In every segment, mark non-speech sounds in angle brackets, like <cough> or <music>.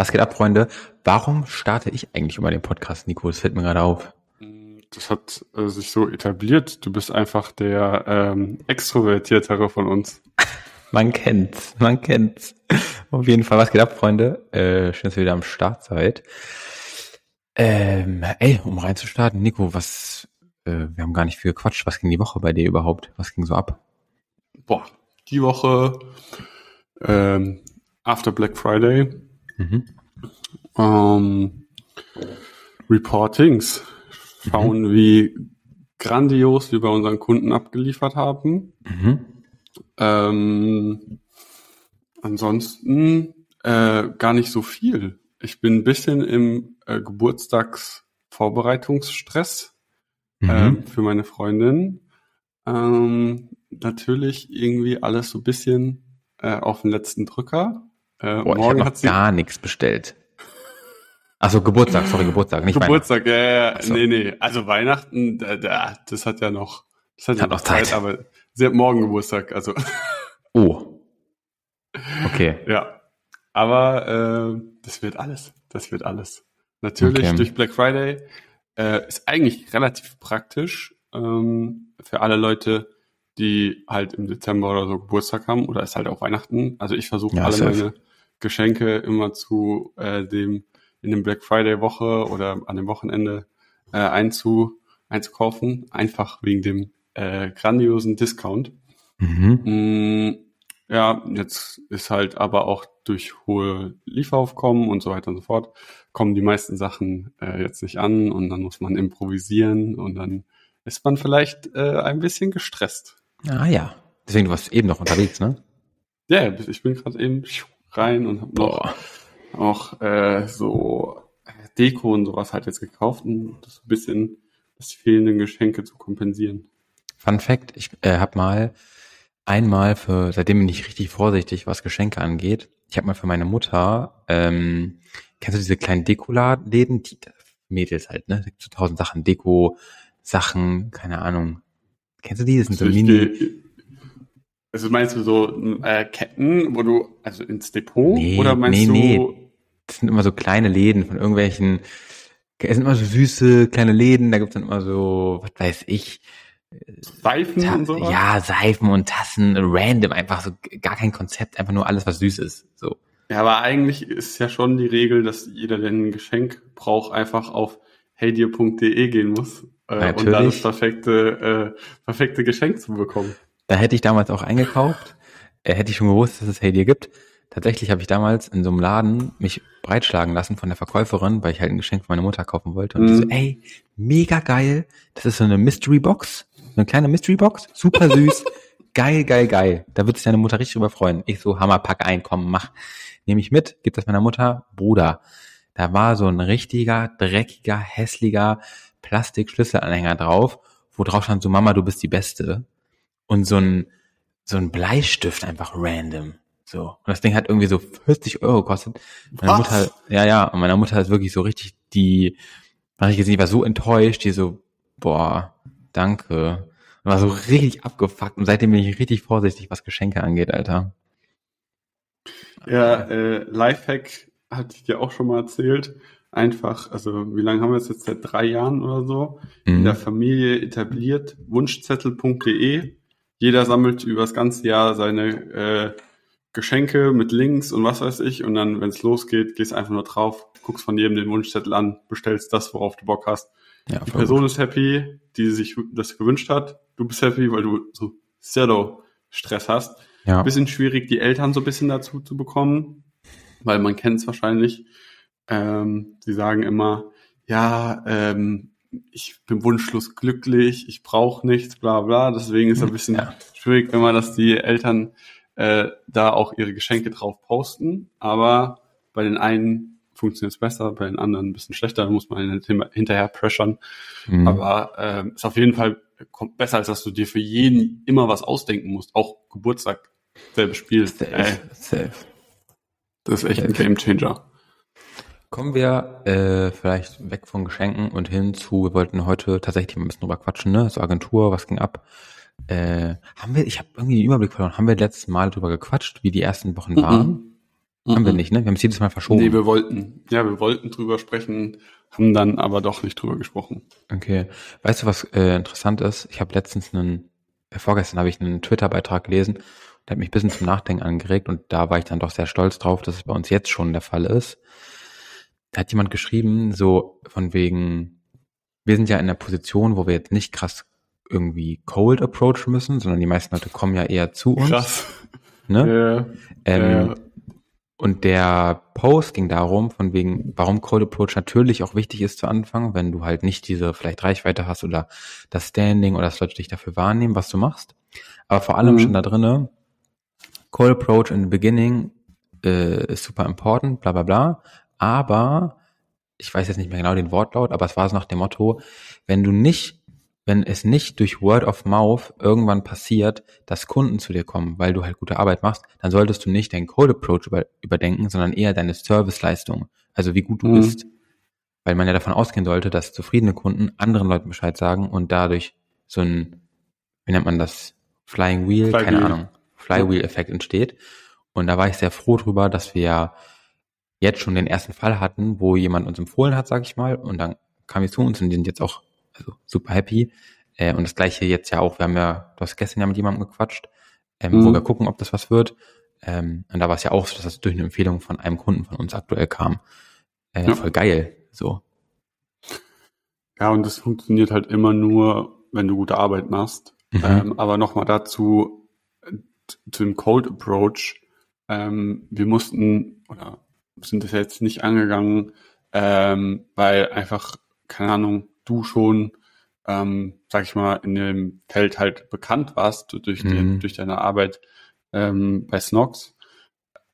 Was geht ab, Freunde? Warum starte ich eigentlich immer den Podcast, Nico? Das fällt mir gerade auf. Das hat äh, sich so etabliert. Du bist einfach der ähm, Extrovertiertere von uns. <laughs> Man kennt's, man kennt's. Auf jeden Fall, was geht ab, Freunde? Äh, schön, dass ihr wieder am Start seid. Ähm, ey, um reinzustarten, Nico, was, äh, wir haben gar nicht viel gequatscht. Was ging die Woche bei dir überhaupt? Was ging so ab? Boah, die Woche ähm, after Black Friday. Mhm. Ähm, Reportings. Schauen, wie grandios wir bei unseren Kunden abgeliefert haben. Mhm. Ähm, ansonsten äh, gar nicht so viel. Ich bin ein bisschen im äh, Geburtstagsvorbereitungsstress Mhm. ähm, für meine Freundin. Ähm, natürlich irgendwie alles so ein bisschen äh, auf den letzten Drücker. Äh, Boah, ich habe morgen noch hat sie gar nichts bestellt. Achso, Geburtstag, sorry, Geburtstag, nicht Geburtstag, ja, ja, Ach so. nee, nee. Also Weihnachten, da, da, das hat ja noch, das hat, ja Hat noch Zeit. aber sie hat morgen Geburtstag, also. <laughs> Oh. Okay. ja. Aber äh, das wird alles, das wird alles. Natürlich Okay. durch Black Friday äh, ist eigentlich relativ praktisch ähm, für alle Leute, die halt im Dezember oder so Geburtstag haben oder ist halt auch Weihnachten. Also ich versuche Ja, alle meine Geschenke immer zu äh, dem in dem Black Friday Woche oder an dem Wochenende äh, einzu, einzukaufen, einfach wegen dem äh, grandiosen Discount. Mhm. Mm, ja, jetzt ist halt aber auch durch hohe Lieferaufkommen und so weiter und so fort, kommen die meisten Sachen äh, jetzt nicht an und dann muss man improvisieren und dann ist man vielleicht äh, ein bisschen gestresst. Ah ja. Deswegen, du warst eben noch unterwegs, ne? Ja, ja, ich bin gerade eben rein und habe noch Boah. auch äh, so Deko und sowas halt jetzt gekauft, um das ein bisschen das fehlenden Geschenke zu kompensieren. Fun Fact, ich äh, habe mal einmal für, seitdem bin ich richtig vorsichtig, was Geschenke angeht. Ich habe mal für meine Mutter, ähm, kennst du diese kleinen Dekoläden? Die Mädels halt, ne? So tausend Sachen, Deko, Sachen, keine Ahnung. Kennst du die? Das sind so Mini. Also meinst du so äh, Ketten, wo du, also ins Depot? Nee, oder meinst nee, du, nee. Das sind immer so kleine Läden von irgendwelchen, es sind immer so süße kleine Läden, da gibt's dann immer so, was weiß ich, Seifen Ta und sowas? ja, Seifen und Tassen, random, einfach so gar kein Konzept, einfach nur alles, was süß ist. So. Ja, aber eigentlich ist ja schon die Regel, dass jeder, der ein Geschenk braucht, einfach auf heydir.de gehen muss. Äh, und da das perfekte, äh, perfekte Geschenk zu bekommen. Da hätte ich damals auch eingekauft, äh, hätte ich schon gewusst, dass es Hey dir gibt. Tatsächlich habe ich damals in so einem Laden mich breitschlagen lassen von der Verkäuferin, weil ich halt ein Geschenk für meine Mutter kaufen wollte. Und die so, Mhm. ey, mega geil. Das ist so eine Mystery Box, so eine kleine Mystery Box, super süß. <laughs> geil, geil, geil. Da wird sich deine Mutter richtig drüber freuen. Ich so, Hammer, pack ein, komm, mach. Nehme ich mit, gib das meiner Mutter, Bruder. Da war so ein richtiger, dreckiger, hässlicher Plastikschlüsselanhänger drauf, wo drauf stand so, Mama, du bist die Beste. Und so ein, so ein Bleistift einfach random. So. Und das Ding hat irgendwie so 40 Euro gekostet. Meine Was? Mutter, ja, ja, und meine Mutter ist wirklich so richtig die, war ich gesehen, die war so enttäuscht, die so, boah, danke. Und war so richtig abgefuckt und seitdem bin ich richtig vorsichtig, was Geschenke angeht, Alter. Ja, äh, Lifehack hatte ich dir auch schon mal erzählt. Einfach, also wie lange haben wir es jetzt? Seit drei Jahren oder so. in Mhm. der Familie etabliert, wunschzettel.de. Jeder sammelt über das ganze Jahr seine äh, Geschenke mit Links und was weiß ich. Und dann, wenn es losgeht, gehst einfach nur drauf, guckst von jedem den Wunschzettel an, bestellst das, worauf du Bock hast. Ja, Die Person ist happy, die sich das gewünscht hat. Du bist happy, weil du so Zero-Stress hast. gut. Ja. Bisschen schwierig, die Eltern so ein bisschen dazu zu bekommen, weil man kennt es wahrscheinlich. Ähm, sie sagen immer, ja, ähm, ich bin wunschlos glücklich, ich brauche nichts, bla bla. Deswegen ist es ein bisschen Ja. schwierig, wenn man das die Eltern äh, da auch ihre Geschenke drauf posten. Aber bei den einen funktioniert es besser, bei den anderen ein bisschen schlechter, da muss man halt hin- hinterher pressern. Mhm. Aber ähm, ist auf jeden Fall besser, als dass du dir für jeden immer was ausdenken musst. Auch Geburtstag, selbes Spiel. safe, Ey, safe. das ist echt ein Gamechanger. Kommen wir äh, vielleicht weg von Geschenken und hin zu, wir wollten heute tatsächlich mal ein bisschen drüber quatschen, ne? So Agentur, was ging ab? Äh, haben wir, ich habe irgendwie den Überblick verloren, haben wir letztes Mal drüber gequatscht, wie die ersten Wochen waren? Mhm. Haben wir nicht, ne? Wir haben es jedes Mal verschoben. Nee, wir wollten. Ja, wir wollten drüber sprechen, haben dann aber doch nicht drüber gesprochen. Okay. Weißt du, was äh, interessant ist? Ich habe letztens einen, äh, vorgestern habe ich einen Twitter-Beitrag gelesen, der hat mich ein bisschen zum Nachdenken angeregt und da war ich dann doch sehr stolz drauf, dass es bei uns jetzt schon der Fall ist. Da hat jemand geschrieben, so von wegen, wir sind ja in der Position, wo wir jetzt nicht krass irgendwie cold approach müssen, sondern die meisten Leute kommen ja eher zu uns. Krass. Ne? Ja, Ähm, ja. Und der Post ging darum, von wegen, warum Cold Approach natürlich auch wichtig ist zu Anfang, wenn du halt nicht diese vielleicht Reichweite hast oder das Standing oder dass Leute dich dafür wahrnehmen, was du machst. Aber vor allem Mhm. schon da drinne, Cold Approach in the beginning äh, ist super important, bla bla bla. Aber, ich weiß jetzt nicht mehr genau den Wortlaut, aber es war so nach dem Motto, wenn du nicht wenn es nicht durch Word of Mouth irgendwann passiert, dass Kunden zu dir kommen, weil du halt gute Arbeit machst, dann solltest du nicht deinen Code Approach über, überdenken, sondern eher deine Serviceleistung. Also wie gut du Mhm. bist. Weil man ja davon ausgehen sollte, dass zufriedene Kunden anderen Leuten Bescheid sagen und dadurch so ein, wie nennt man das? Flying Wheel, keine Flywheel. Ahnung, Flywheel-Effekt entsteht. Und da war ich sehr froh drüber, dass wir jetzt schon den ersten Fall hatten, wo jemand uns empfohlen hat, sag ich mal, und dann kam ich zu uns und die sind jetzt auch also super happy. Äh, und das gleiche jetzt ja auch, wir haben ja, du hast gestern ja mit jemandem gequatscht, ähm, Mhm. wo wir gucken, ob das was wird. Ähm, und da war es ja auch so, dass das durch eine Empfehlung von einem Kunden von uns aktuell kam. Äh, Ja. Voll geil. So. Ja, und das funktioniert halt immer nur, wenn du gute Arbeit machst. Mhm. Ähm, aber nochmal dazu, äh, zu dem Cold Approach. Ähm, wir mussten, oder sind das jetzt nicht angegangen, ähm, weil einfach, keine Ahnung, du schon, ähm, sag ich mal, in dem Feld halt bekannt warst durch, Mhm. durch deine Arbeit ähm, bei Snox.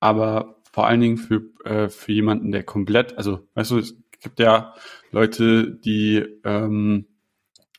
Aber vor allen Dingen für, äh, für jemanden, der komplett, also weißt du, es gibt ja Leute, die ähm,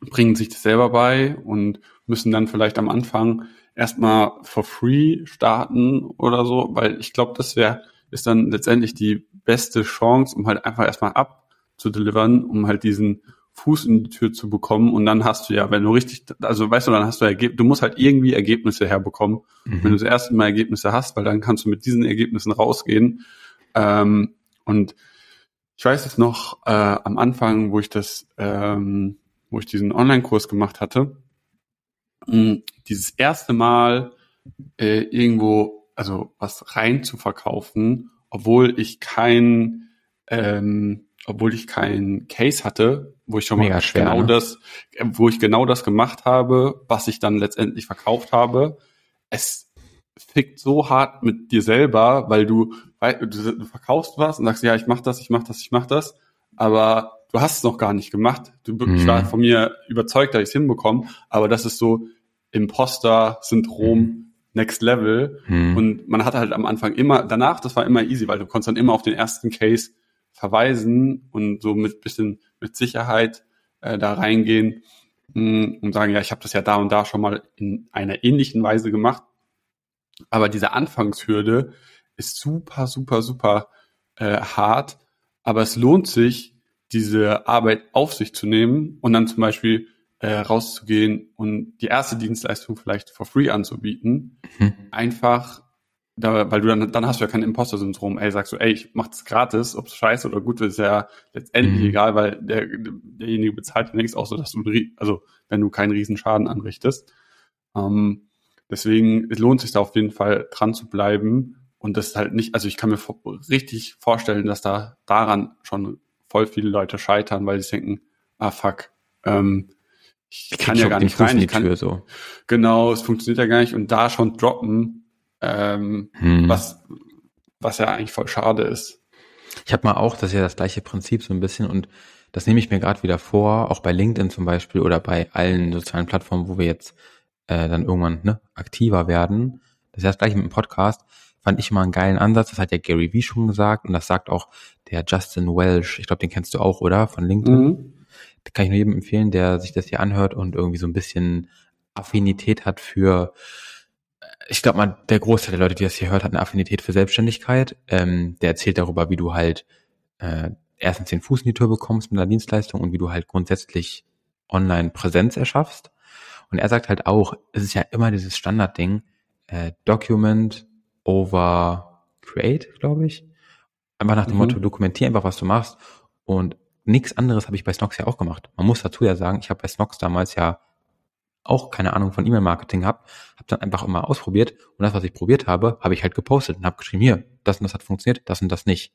bringen sich das selber bei und müssen dann vielleicht am Anfang erstmal for free starten oder so, weil ich glaube, das wäre ist dann letztendlich die beste Chance, um halt einfach erstmal abzudelivern, um halt diesen Fuß in die Tür zu bekommen und dann hast du ja, wenn du richtig, also weißt du, dann hast du Ergeb du musst halt irgendwie Ergebnisse herbekommen, wenn du Mhm. das erste Mal Ergebnisse hast, weil dann kannst du mit diesen Ergebnissen rausgehen. Ähm, und ich weiß jetzt noch äh, am Anfang, wo ich das, ähm, wo ich diesen Online-Kurs gemacht hatte, mh, dieses erste Mal äh, irgendwo, also was rein zu verkaufen, obwohl ich kein, ähm, obwohl ich kein Case hatte, wo ich schon Mega mal schwer, genau ne? das, äh, wo ich genau das gemacht habe, was ich dann letztendlich verkauft habe. Es fickt so hart mit dir selber, weil du, weil du, du verkaufst was und sagst, ja, ich mach das, ich mach das, ich mach das, aber du hast es noch gar nicht gemacht. Du, Ich Mhm. war von mir überzeugt, dass ich es hinbekomme, aber das ist so Imposter-Syndrom Next Level. Mhm. Und man hatte halt am Anfang immer, danach, das war immer easy, weil du konntest dann immer auf den ersten Case verweisen und so mit bisschen mit Sicherheit äh, da reingehen mh, und sagen, ja, ich habe das ja da und da schon mal in einer ähnlichen Weise gemacht. Aber diese Anfangshürde ist super, super, super äh, hart. Aber es lohnt sich, diese Arbeit auf sich zu nehmen und dann zum Beispiel äh, rauszugehen und die erste Dienstleistung vielleicht for free anzubieten. Mhm. Einfach, da, weil du dann, dann hast du ja kein Imposter-Syndrom. Ey, sagst du, ey, ich mach das gratis, ob es scheiße oder gut ist, ja letztendlich Mhm. egal, weil der, derjenige bezahlt ja nichts, auch so, dass du, also wenn du keinen riesen Schaden anrichtest. Ähm, deswegen es lohnt sich da auf jeden Fall dran zu bleiben und das ist halt nicht, also ich kann mir vor, richtig vorstellen, dass da daran schon voll viele Leute scheitern, weil sie denken, ah fuck, ähm, ich Ich kann ja gar nicht rein, ich kann, Tür, so. genau, es funktioniert ja gar nicht und da schon droppen, ähm, Mhm. was, was ja eigentlich voll schade ist. Ich habe mal auch, das ist ja das gleiche Prinzip so ein bisschen und das nehme ich mir gerade wieder vor, auch bei LinkedIn zum Beispiel oder bei allen sozialen Plattformen, wo wir jetzt äh, dann irgendwann ne, aktiver werden. Das ist ja das gleiche mit dem Podcast. Fand ich immer einen geilen Ansatz. Das hat ja Gary Vee schon gesagt und das sagt auch der Justin Welsh. Ich glaube, den kennst du auch, oder? Von LinkedIn. Mhm. Kann ich nur jedem empfehlen, der sich das hier anhört und irgendwie so ein bisschen Affinität hat für, äh, ich glaube mal, der Großteil der Leute, die das hier hört, hat eine Affinität für Selbstständigkeit. Ähm, der erzählt darüber, wie du halt äh, erstens den Fuß in die Tür bekommst mit einer Dienstleistung und wie du halt grundsätzlich online Präsenz erschaffst. Und er sagt halt auch, es ist ja immer dieses Standardding, äh, Document over Create, glaube ich. Einfach nach dem Mhm. Motto, dokumentier einfach, was du machst. Und nichts anderes habe ich bei Snox ja auch gemacht. Man muss dazu ja sagen, ich habe bei Snox damals ja auch keine Ahnung von E-Mail-Marketing gehabt, habe dann einfach immer ausprobiert und das, was ich probiert habe, habe ich halt gepostet und habe geschrieben, hier, das und das hat funktioniert, das und das nicht.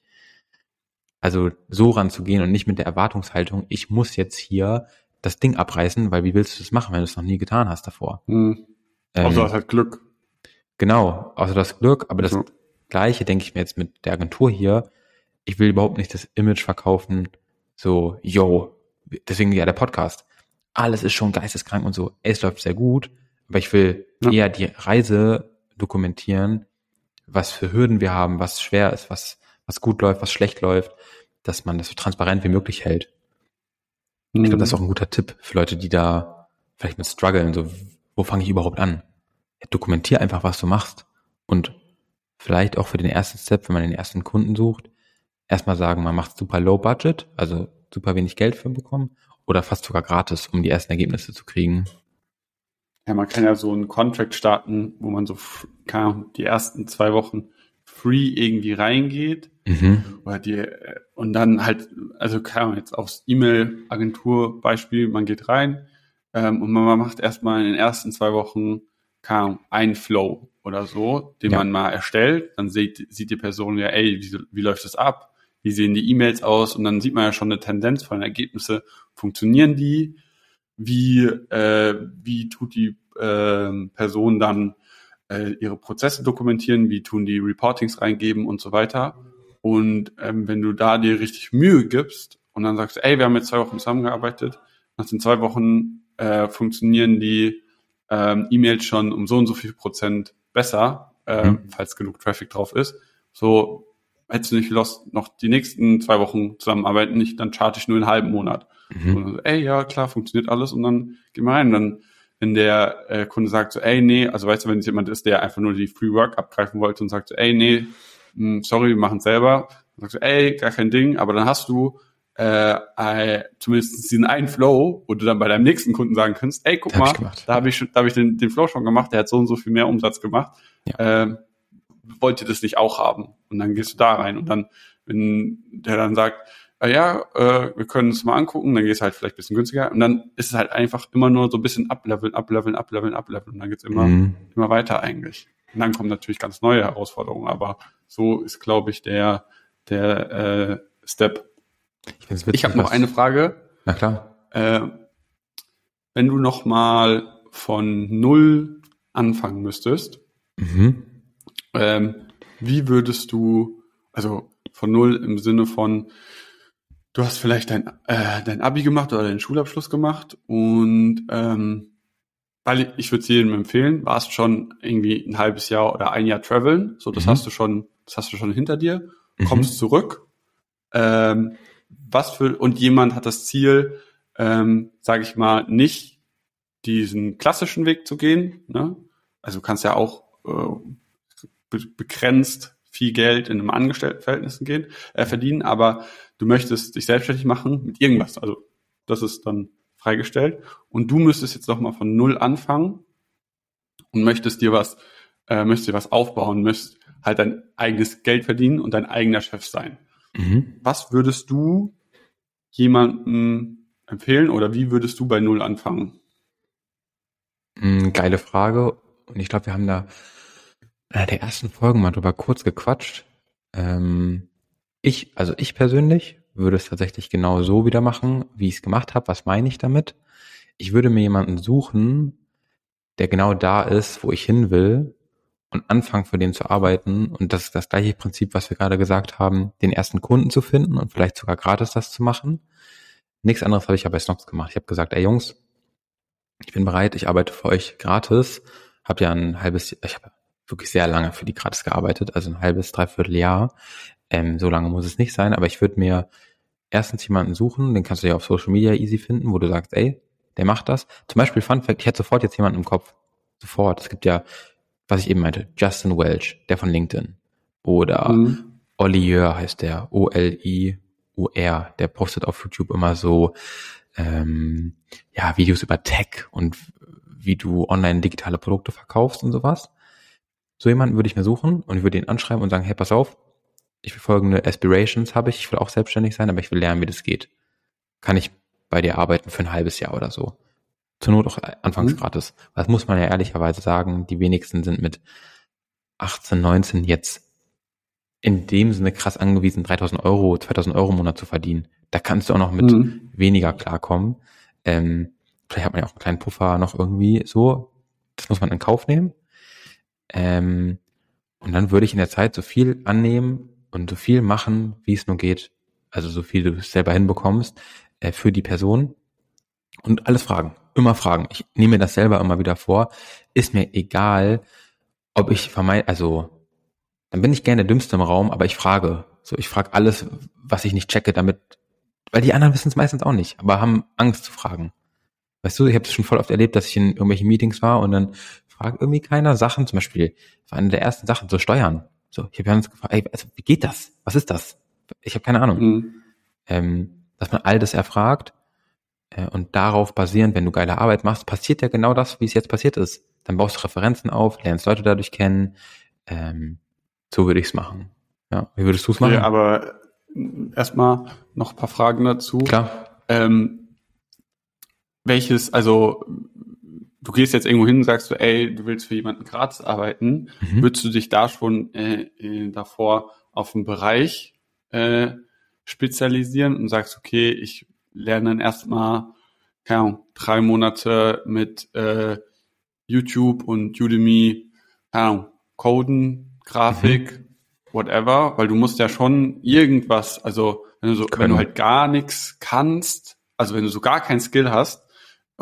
Also so ranzugehen und nicht mit der Erwartungshaltung, ich muss jetzt hier das Ding abreißen, weil wie willst du das machen, wenn du es noch nie getan hast davor? Hm. Ähm, Außer es hat Glück. Genau, außer das Glück, aber das So. Gleiche denke ich mir jetzt mit der Agentur hier. Ich will überhaupt nicht das Image verkaufen, so, yo, deswegen ja der Podcast. Alles ist schon geisteskrank und so. Es läuft sehr gut, aber ich will Ja. eher die Reise dokumentieren, was für Hürden wir haben, was schwer ist, was, was gut läuft, was schlecht läuft, dass man das so transparent wie möglich hält. Ich glaube, das ist auch ein guter Tipp für Leute, die da vielleicht mit strugglen, so, wo fange ich überhaupt an? Ja, dokumentier einfach, was du machst und vielleicht auch für den ersten Step, wenn man den ersten Kunden sucht, erstmal sagen, man macht super low budget, also super wenig Geld für bekommen oder fast sogar gratis, um die ersten Ergebnisse zu kriegen. Ja, man kann ja so einen Contract starten, wo man so Ahnung, die ersten zwei Wochen free irgendwie reingeht Mhm. oder die äh, und dann halt, also keine Ahnung, jetzt aufs E-Mail-Agentur-Beispiel, man geht rein ähm, und man macht erstmal in den ersten zwei Wochen Ahnung, einen Flow oder so, den Ja. man mal erstellt. Dann sieht, sieht die Person ja, ey, wie, wie läuft das ab? Wie sehen die E-Mails aus? Und dann sieht man ja schon eine Tendenz von den Ergebnissen. Funktionieren die? Wie, äh, wie tut die ähm, Person dann äh, ihre Prozesse dokumentieren? Wie tun die Reportings reingeben und so weiter? Und ähm, wenn du da dir richtig Mühe gibst und dann sagst, ey, wir haben jetzt zwei Wochen zusammengearbeitet, nach den zwei Wochen äh, funktionieren die ähm, E-Mails schon um so und so viel Prozent besser, äh, Mhm. falls genug Traffic drauf ist. So hättest du nicht Lust, noch die nächsten zwei Wochen zusammenarbeiten, nicht, dann charte ich nur einen halben Monat. Mhm. Und dann so, ey, ja, klar, funktioniert alles und dann gehen wir rein. Und dann, wenn der äh, Kunde sagt so, ey, nee, also weißt du, wenn es jemand ist, der einfach nur die Free Work abgreifen wollte und sagt so, ey, nee, mh, sorry, wir machen selber, dann sagst du, ey, gar kein Ding, aber dann hast du äh, äh, zumindest diesen einen Flow, wo du dann bei deinem nächsten Kunden sagen kannst, ey, guck Hab ich mal, gemacht. da habe ich, da hab ich den, den Flow schon gemacht, der hat so und so viel mehr Umsatz gemacht. Ähm, wollt ihr das nicht auch haben? Und dann gehst du da rein und dann, wenn der dann sagt, ah ja, äh, wir können es mal angucken, dann gehst du halt vielleicht ein bisschen günstiger und dann ist es halt einfach immer nur so ein bisschen ableveln, ableveln, ableveln, ableveln und dann geht's immer, Mhm. immer weiter eigentlich. Und dann kommen natürlich ganz neue Herausforderungen, aber so ist, glaube ich, der, der äh, Step. Ich, witzig, Ich habe noch eine Frage. Na klar. Äh, wenn du noch mal von null anfangen müsstest, Mhm. Ähm, wie würdest du, also von null im Sinne von, du hast vielleicht dein, äh, dein Abi gemacht oder deinen Schulabschluss gemacht und ähm, weil ich, würde es jedem empfehlen, warst schon irgendwie ein halbes Jahr oder ein Jahr traveln, so das Mhm. hast du schon, das hast du schon hinter dir, Mhm. kommst zurück, ähm, was für und jemand hat das Ziel, ähm, sage ich mal, nicht diesen klassischen Weg zu gehen, ne? Also du kannst ja auch äh, begrenzt viel Geld in einem Angestelltenverhältnis gehen, äh, verdienen, aber du möchtest dich selbstständig machen mit irgendwas. Also das ist dann freigestellt. Und du müsstest jetzt noch mal von null anfangen und möchtest dir was, äh, möchtest dir was aufbauen, möchtest halt dein eigenes Geld verdienen und dein eigener Chef sein. Mhm. Was würdest du jemandem empfehlen oder wie würdest du bei null anfangen? Mm, Geile Frage. Und ich glaube, wir haben da einer der ersten Folgen mal drüber kurz gequatscht. Ähm, ich, also ich persönlich würde es tatsächlich genau so wieder machen, wie ich es gemacht habe. Was meine ich damit? Ich würde mir jemanden suchen, der genau da ist, wo ich hin will und anfangen für den zu arbeiten. Und das ist das gleiche Prinzip, was wir gerade gesagt haben, den ersten Kunden zu finden und vielleicht sogar gratis das zu machen. Nichts anderes habe ich ja bei Snox gemacht. Ich habe gesagt, ey Jungs, ich bin bereit, ich arbeite für euch gratis. Hab ja ein halbes, ich habe wirklich sehr lange für die gratis gearbeitet, also ein halbes, dreiviertel Jahr. Ähm, so lange muss es nicht sein, aber ich würde mir erstens jemanden suchen, den kannst du ja auf Social Media easy finden, wo du sagst, ey, der macht das. Zum Beispiel Fun Fact, ich hätte sofort jetzt jemanden im Kopf. Sofort. Es gibt ja, was ich eben meinte, Justin Welch, der von LinkedIn. Oder Mhm. Olieur heißt der, O-L-I-U-R, der postet auf YouTube immer so ähm, ja, Videos über Tech und wie du online digitale Produkte verkaufst und sowas. So jemanden würde ich mir suchen und ich würde ihn anschreiben und sagen, hey, pass auf, ich will folgende Aspirations habe ich, ich will auch selbstständig sein, aber ich will lernen, wie das geht. Kann ich bei dir arbeiten für ein halbes Jahr oder so? Zur Not auch anfangs mhm. gratis. Das muss man ja ehrlicherweise sagen, die wenigsten sind mit 18, 19 jetzt in dem Sinne krass angewiesen, 3000 Euro, 2000 Euro im Monat zu verdienen. Da kannst du auch noch mit mhm. weniger klarkommen. Ähm, vielleicht hat man ja auch einen kleinen Puffer noch irgendwie so. Das muss man in Kauf nehmen. Ähm, und dann würde ich in der Zeit so viel annehmen und so viel machen, wie es nur geht. Also so viel du selber hinbekommst äh, für die Person. Und alles fragen. Immer fragen. Ich nehme mir das selber immer wieder vor. Ist mir egal, ob ich vermeide, also dann bin ich gerne der Dümmste im Raum, aber ich frage. So, ich frage alles, was ich nicht checke, damit, weil die anderen wissen es meistens auch nicht, aber haben Angst zu fragen. Weißt du, ich habe es schon voll oft erlebt, dass ich in irgendwelchen Meetings war und dann fragt irgendwie keiner Sachen, zum Beispiel, war eine der ersten Sachen, so Steuern. So, ich habe ganz gefragt, ey, also, wie geht das? Was ist das? Ich habe keine Ahnung. Mhm. Ähm, dass man all das erfragt äh, und darauf basierend, wenn du geile Arbeit machst, passiert ja genau das, wie es jetzt passiert ist. Dann baust du Referenzen auf, lernst Leute dadurch kennen. Ähm, so würde ich es machen. Ja, wie würdest du es machen? Ja, aber erstmal noch ein paar Fragen dazu. Klar. Ähm, welches, also du gehst jetzt irgendwo hin und sagst so, ey, du willst für jemanden gratis arbeiten, mhm. würdest du dich da schon äh, äh, davor auf einen Bereich äh, spezialisieren und sagst, okay, ich lerne dann erstmal, keine Ahnung, drei Monate mit äh, YouTube und Udemy, keine Ahnung, Coden, Grafik, mhm. whatever, weil du musst ja schon irgendwas, also wenn du so, Können. wenn du halt gar nichts kannst, also wenn du so gar kein Skill hast,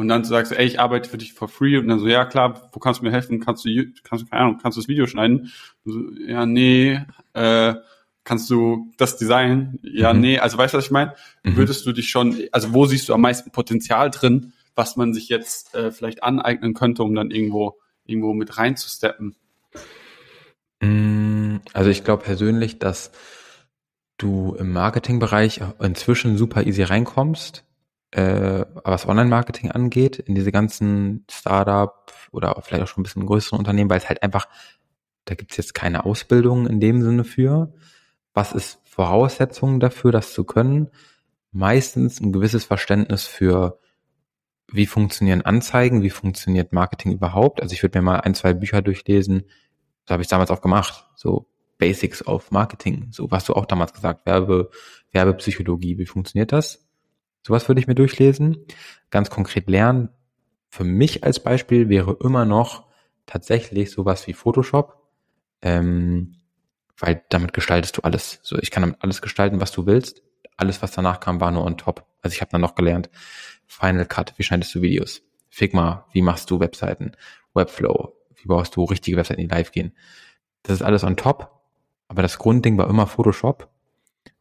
und dann sagst du, ey, ich arbeite für dich for free und dann so, ja klar, wo kannst du mir helfen? Kannst du, kannst du, keine Ahnung, kannst du das Video schneiden? So, ja, nee, äh, kannst du das Design? Ja, mhm. nee, also weißt du, was ich meine? Mhm. Würdest du dich schon, also wo siehst du am meisten Potenzial drin, was man sich jetzt äh, vielleicht aneignen könnte, um dann irgendwo, irgendwo mit reinzusteppen? Mm, also ich glaube persönlich, dass du im Marketingbereich inzwischen super easy reinkommst äh, was Online-Marketing angeht, in diese ganzen Startup oder vielleicht auch schon ein bisschen größeren Unternehmen, weil es halt einfach, da gibt es jetzt keine Ausbildung in dem Sinne für. Was ist Voraussetzungen dafür, das zu können? Meistens ein gewisses Verständnis für, wie funktionieren Anzeigen, wie funktioniert Marketing überhaupt. Also ich würde mir mal ein, zwei Bücher durchlesen, das habe ich damals auch gemacht, so Basics of Marketing, so was du auch damals gesagt, Werbe, Werbepsychologie, wie funktioniert das? Sowas würde ich mir durchlesen. Ganz konkret lernen. Für mich als Beispiel wäre immer noch tatsächlich sowas wie Photoshop. Ähm, weil damit gestaltest du alles. So, ich kann damit alles gestalten, was du willst. Alles, was danach kam, war nur on top. Also ich habe dann noch gelernt, Final Cut, wie schneidest du Videos? Figma, wie machst du Webseiten? Webflow, wie baust du richtige Webseiten, die live gehen? Das ist alles on top. Aber das Grundding war immer Photoshop.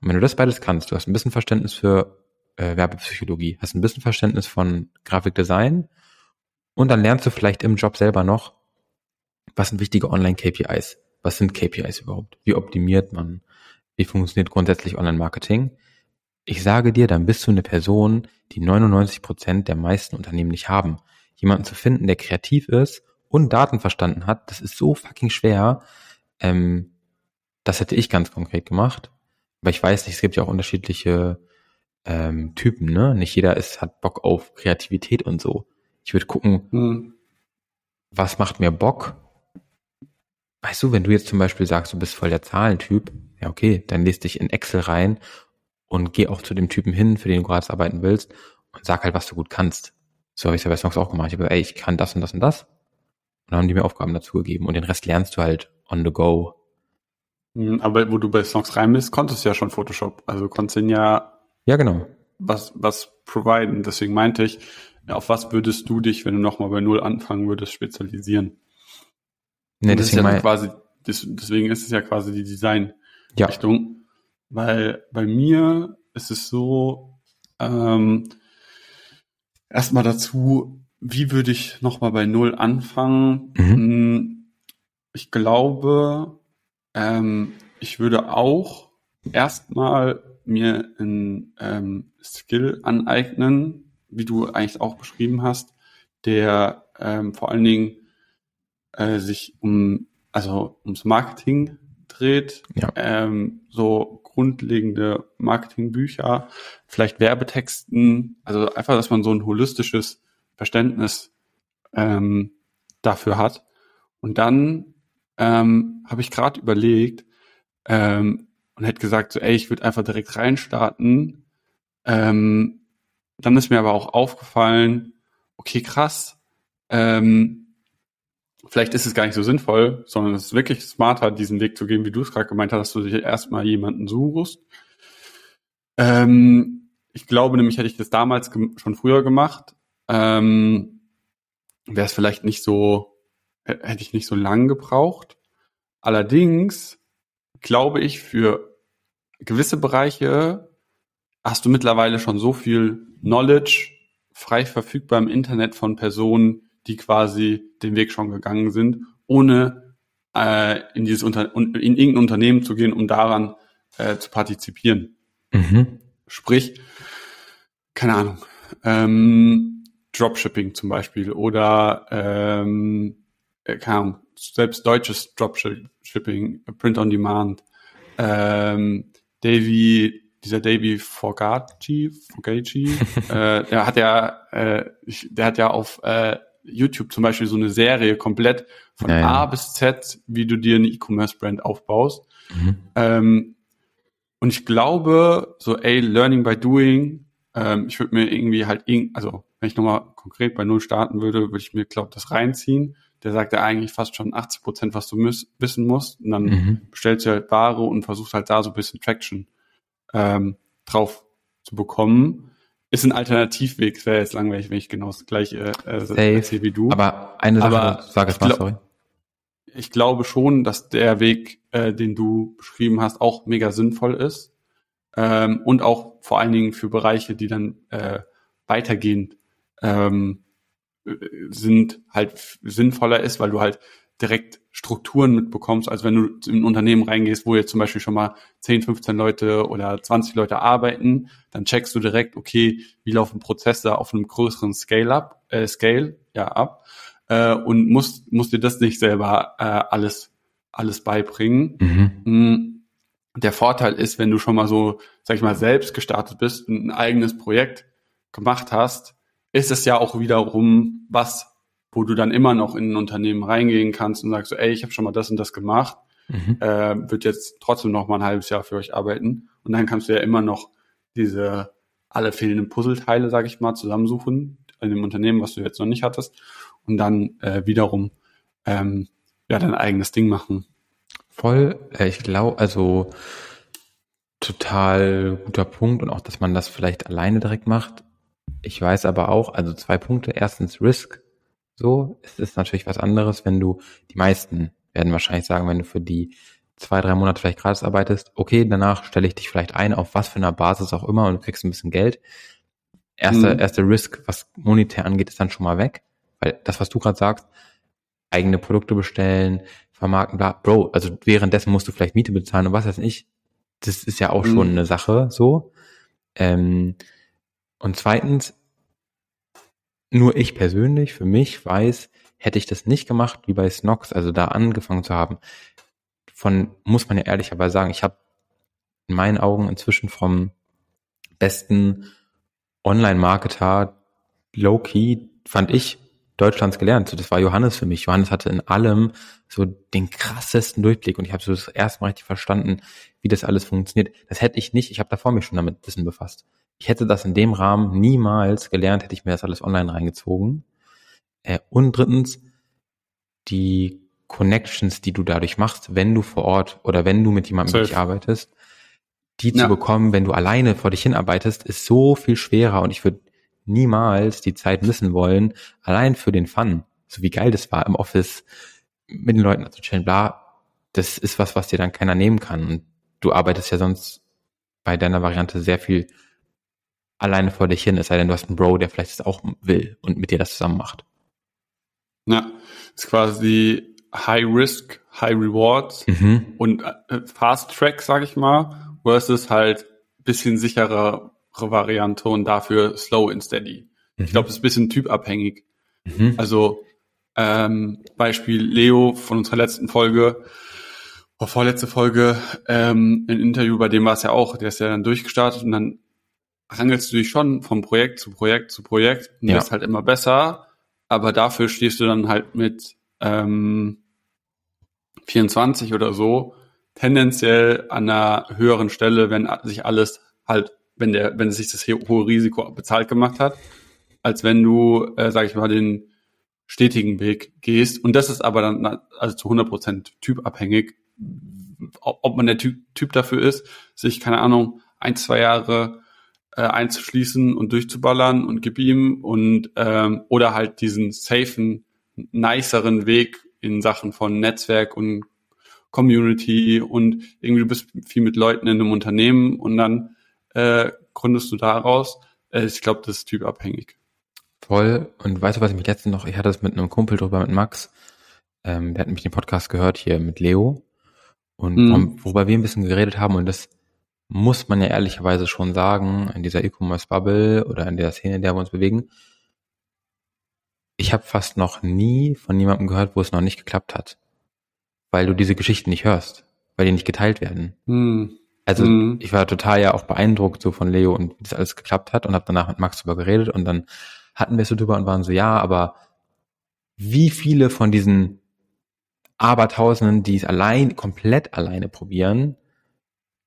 Und wenn du das beides kannst, du hast ein bisschen Verständnis für äh, Werbepsychologie, hast ein bisschen Verständnis von Grafikdesign und dann lernst du vielleicht im Job selber noch, was sind wichtige Online-KPIs? Was sind KPIs überhaupt? Wie optimiert man? Wie funktioniert grundsätzlich Online-Marketing? Ich sage dir, dann bist du eine Person, die 99 Prozent der meisten Unternehmen nicht haben. Jemanden zu finden, der kreativ ist und Daten verstanden hat, das ist so fucking schwer. Ähm, das hätte ich ganz konkret gemacht. Aber ich weiß nicht, es gibt ja auch unterschiedliche ähm, Typen, ne? Nicht jeder ist, hat Bock auf Kreativität und so. Ich würde gucken, hm. was macht mir Bock? Weißt du, wenn du jetzt zum Beispiel sagst, du bist voll der Zahlentyp, ja okay, dann lest dich in Excel rein und geh auch zu dem Typen hin, für den du gerade arbeiten willst und sag halt, was du gut kannst. So habe ich es ja bei Songs auch gemacht. Ich habe gesagt, ey, ich kann das und das und das. Und dann haben die mir Aufgaben dazu gegeben und den Rest lernst du halt on the go. Hm, aber wo du bei Songs rein bist, konntest du ja schon Photoshop. Also du konntest ihn ja ja, genau. Was, was providen. Deswegen meinte ich, auf was würdest du dich, wenn du nochmal bei Null anfangen würdest, spezialisieren? Nee, das deswegen, ist ja quasi, deswegen ist es ja quasi die Design-Richtung. Ja. Weil bei mir ist es so, ähm, erstmal dazu, wie würde ich nochmal bei Null anfangen? Mhm. Hm, ich glaube, ähm, ich würde auch erstmal mir ein ähm, Skill aneignen, wie du eigentlich auch beschrieben hast, der ähm, vor allen Dingen äh, sich um also ums Marketing dreht, Ja. ähm, so grundlegende Marketingbücher, vielleicht Werbetexten, also einfach, dass man so ein holistisches Verständnis ähm, dafür hat. Und dann ähm, habe ich gerade überlegt ähm, und hätte gesagt, so, ey, ich würde einfach direkt reinstarten. Ähm, dann ist mir aber auch aufgefallen, okay, krass, ähm, vielleicht ist es gar nicht so sinnvoll, sondern es ist wirklich smarter, diesen Weg zu gehen, wie du es gerade gemeint hast, dass du dir erstmal jemanden suchst. Ähm, ich glaube nämlich, hätte ich das damals schon früher gemacht, ähm, wäre es vielleicht nicht so, hätte ich nicht so lang gebraucht. Allerdings glaube ich, für gewisse Bereiche hast du mittlerweile schon so viel Knowledge frei verfügbar im Internet von Personen, die quasi den Weg schon gegangen sind, ohne äh, in dieses Unter in irgendein Unternehmen zu gehen, um daran äh, zu partizipieren. Mhm. Sprich, keine Ahnung, ähm, Dropshipping zum Beispiel oder ähm, äh, keine Ahnung, selbst deutsches Dropshipping, Print on Demand, ähm, Davy, dieser Davy Forgaggi, Forgaggi, <laughs> äh, der hat ja, äh, ich, der hat ja auf äh, YouTube zum Beispiel so eine Serie komplett von Ja, ja. A bis Z, wie du dir eine E-Commerce-Brand aufbaust. Mhm. Ähm, und ich glaube, so, ey, Learning by Doing, ähm, ich würde mir irgendwie halt, also wenn ich nochmal konkret bei Null starten würde, würde ich mir, glaube das reinziehen. Der sagt ja eigentlich fast schon 80 Prozent, was du müß, wissen musst. Und dann Mhm. bestellst du halt Ware und versuchst halt da so ein bisschen Traction ähm, drauf zu bekommen. Ist ein Alternativweg, es wäre jetzt langweilig, wenn ich genau das gleiche äh, erzähle wie du. Aber eine Sache, Aber sag es ich mal, sorry. ich glaube schon, dass der Weg, äh, den du beschrieben hast, auch mega sinnvoll ist. Ähm, und auch vor allen Dingen für Bereiche, die dann äh, weitergehend ähm, äh, sind, halt sinnvoller ist, weil du halt direkt Strukturen mitbekommst, als wenn du in ein Unternehmen reingehst, wo jetzt zum Beispiel schon mal 10, 15 Leute oder 20 Leute arbeiten, dann checkst du direkt, okay, wie laufen Prozesse auf einem größeren Scale-up, äh, Scale, ja, ab, äh, und musst, musst dir das nicht selber äh, alles, alles beibringen. Mhm. Mm, Der Vorteil ist, wenn du schon mal so, sag ich mal, selbst gestartet bist und ein eigenes Projekt gemacht hast, ist es ja auch wiederum was, wo du dann immer noch in ein Unternehmen reingehen kannst und sagst so, ey, ich habe schon mal das und das gemacht, Mhm. äh, wird jetzt trotzdem noch mal ein halbes Jahr für euch arbeiten und dann kannst du ja immer noch diese alle fehlenden Puzzleteile, sag ich mal, zusammensuchen in dem Unternehmen, was du jetzt noch nicht hattest und dann äh, wiederum ähm, ja dein eigenes Ding machen. Voll, äh, ich glaube, also total guter Punkt und auch, dass man das vielleicht alleine direkt macht. Ich weiß aber auch, also zwei Punkte. Erstens Risk. So, es ist natürlich was anderes, wenn du, die meisten werden wahrscheinlich sagen, wenn du für die zwei, drei Monate vielleicht gratis arbeitest, okay, danach stelle ich dich vielleicht ein, auf was für einer Basis auch immer und du kriegst ein bisschen Geld. Erster, Mhm. erster Risk, was monetär angeht, ist dann schon mal weg. Weil das, was du gerade sagst, eigene Produkte bestellen, vermarkten, bla, Bro, also währenddessen musst du vielleicht Miete bezahlen und was weiß ich. Das ist ja auch Mhm. schon eine Sache, so. Ähm, und zweitens, nur ich persönlich, für mich weiß, hätte ich das nicht gemacht, wie bei Snox, also da angefangen zu haben, von, muss man ja ehrlicherweise sagen, ich habe in meinen Augen inzwischen vom besten Online-Marketer low-key, fand ich, Deutschlands gelernt. So, das war Johannes für mich. Johannes hatte in allem so den krassesten Durchblick und ich habe so das erste Mal richtig verstanden, wie das alles funktioniert. Das hätte ich nicht, ich habe davor mich schon damit ein bisschen befasst. Ich hätte das in dem Rahmen niemals gelernt, hätte ich mir das alles online reingezogen. Äh, und drittens, die Connections, die du dadurch machst, wenn du vor Ort oder wenn du mit jemandem wirklich arbeitest, die Ja. zu bekommen, wenn du alleine vor dich hinarbeitest, ist so viel schwerer und ich würde niemals die Zeit missen wollen, allein für den Fun. So wie geil das war, im Office mit den Leuten zu chillen, bla. Das ist was, was dir dann keiner nehmen kann. Und du arbeitest ja sonst bei deiner Variante sehr viel alleine vor dich hin, es sei denn, du hast einen Bro, der vielleicht das auch will und mit dir das zusammen macht. Ja, ist quasi High Risk, High Rewards Mhm. und äh, Fast Track, sag ich mal, versus halt bisschen sicherere Variante und dafür Slow and Steady. Ich glaube, das ist ein bisschen typabhängig. Mhm. Also Ähm, Beispiel Leo von unserer letzten Folge, oder vorletzte Folge, ähm, ein Interview, bei dem war es ja auch, der ist ja dann durchgestartet und dann hangelst du dich schon vom Projekt zu Projekt zu Projekt und Ja. wirst halt immer besser, aber dafür stehst du dann halt mit ähm, 24 oder so tendenziell an einer höheren Stelle, wenn sich alles halt, wenn der, wenn sich das hohe Risiko bezahlt gemacht hat, als wenn du, äh, sag ich mal, den stetigen Weg gehst. Und das ist aber dann also zu 100% typabhängig, ob ob man der Typ, typ dafür ist, sich, keine Ahnung, ein, zwei Jahre äh, einzuschließen und durchzuballern und gib ihm und ähm, oder halt diesen safen, niceren Weg in Sachen von Netzwerk und Community und irgendwie du bist viel mit Leuten in einem Unternehmen und dann äh, gründest du daraus. Äh, ich glaube, das ist typabhängig. Voll. Und weißt du, was ich mich letztens noch, ich hatte es mit einem Kumpel drüber, mit Max, ähm, der hat mich den Podcast gehört hier mit Leo und Mhm. worüber wir ein bisschen geredet haben und das muss man ja ehrlicherweise schon sagen, in dieser E-Commerce-Bubble oder in der Szene, in der wir uns bewegen, ich habe fast noch nie von jemandem gehört, wo es noch nicht geklappt hat. Weil du diese Geschichten nicht hörst, weil die nicht geteilt werden. Hm. Also Mhm. ich war total ja auch beeindruckt so von Leo und wie das alles geklappt hat und habe danach mit Max drüber geredet und dann hatten wir es so drüber und waren so, ja, aber wie viele von diesen Abertausenden, die es allein, komplett alleine probieren,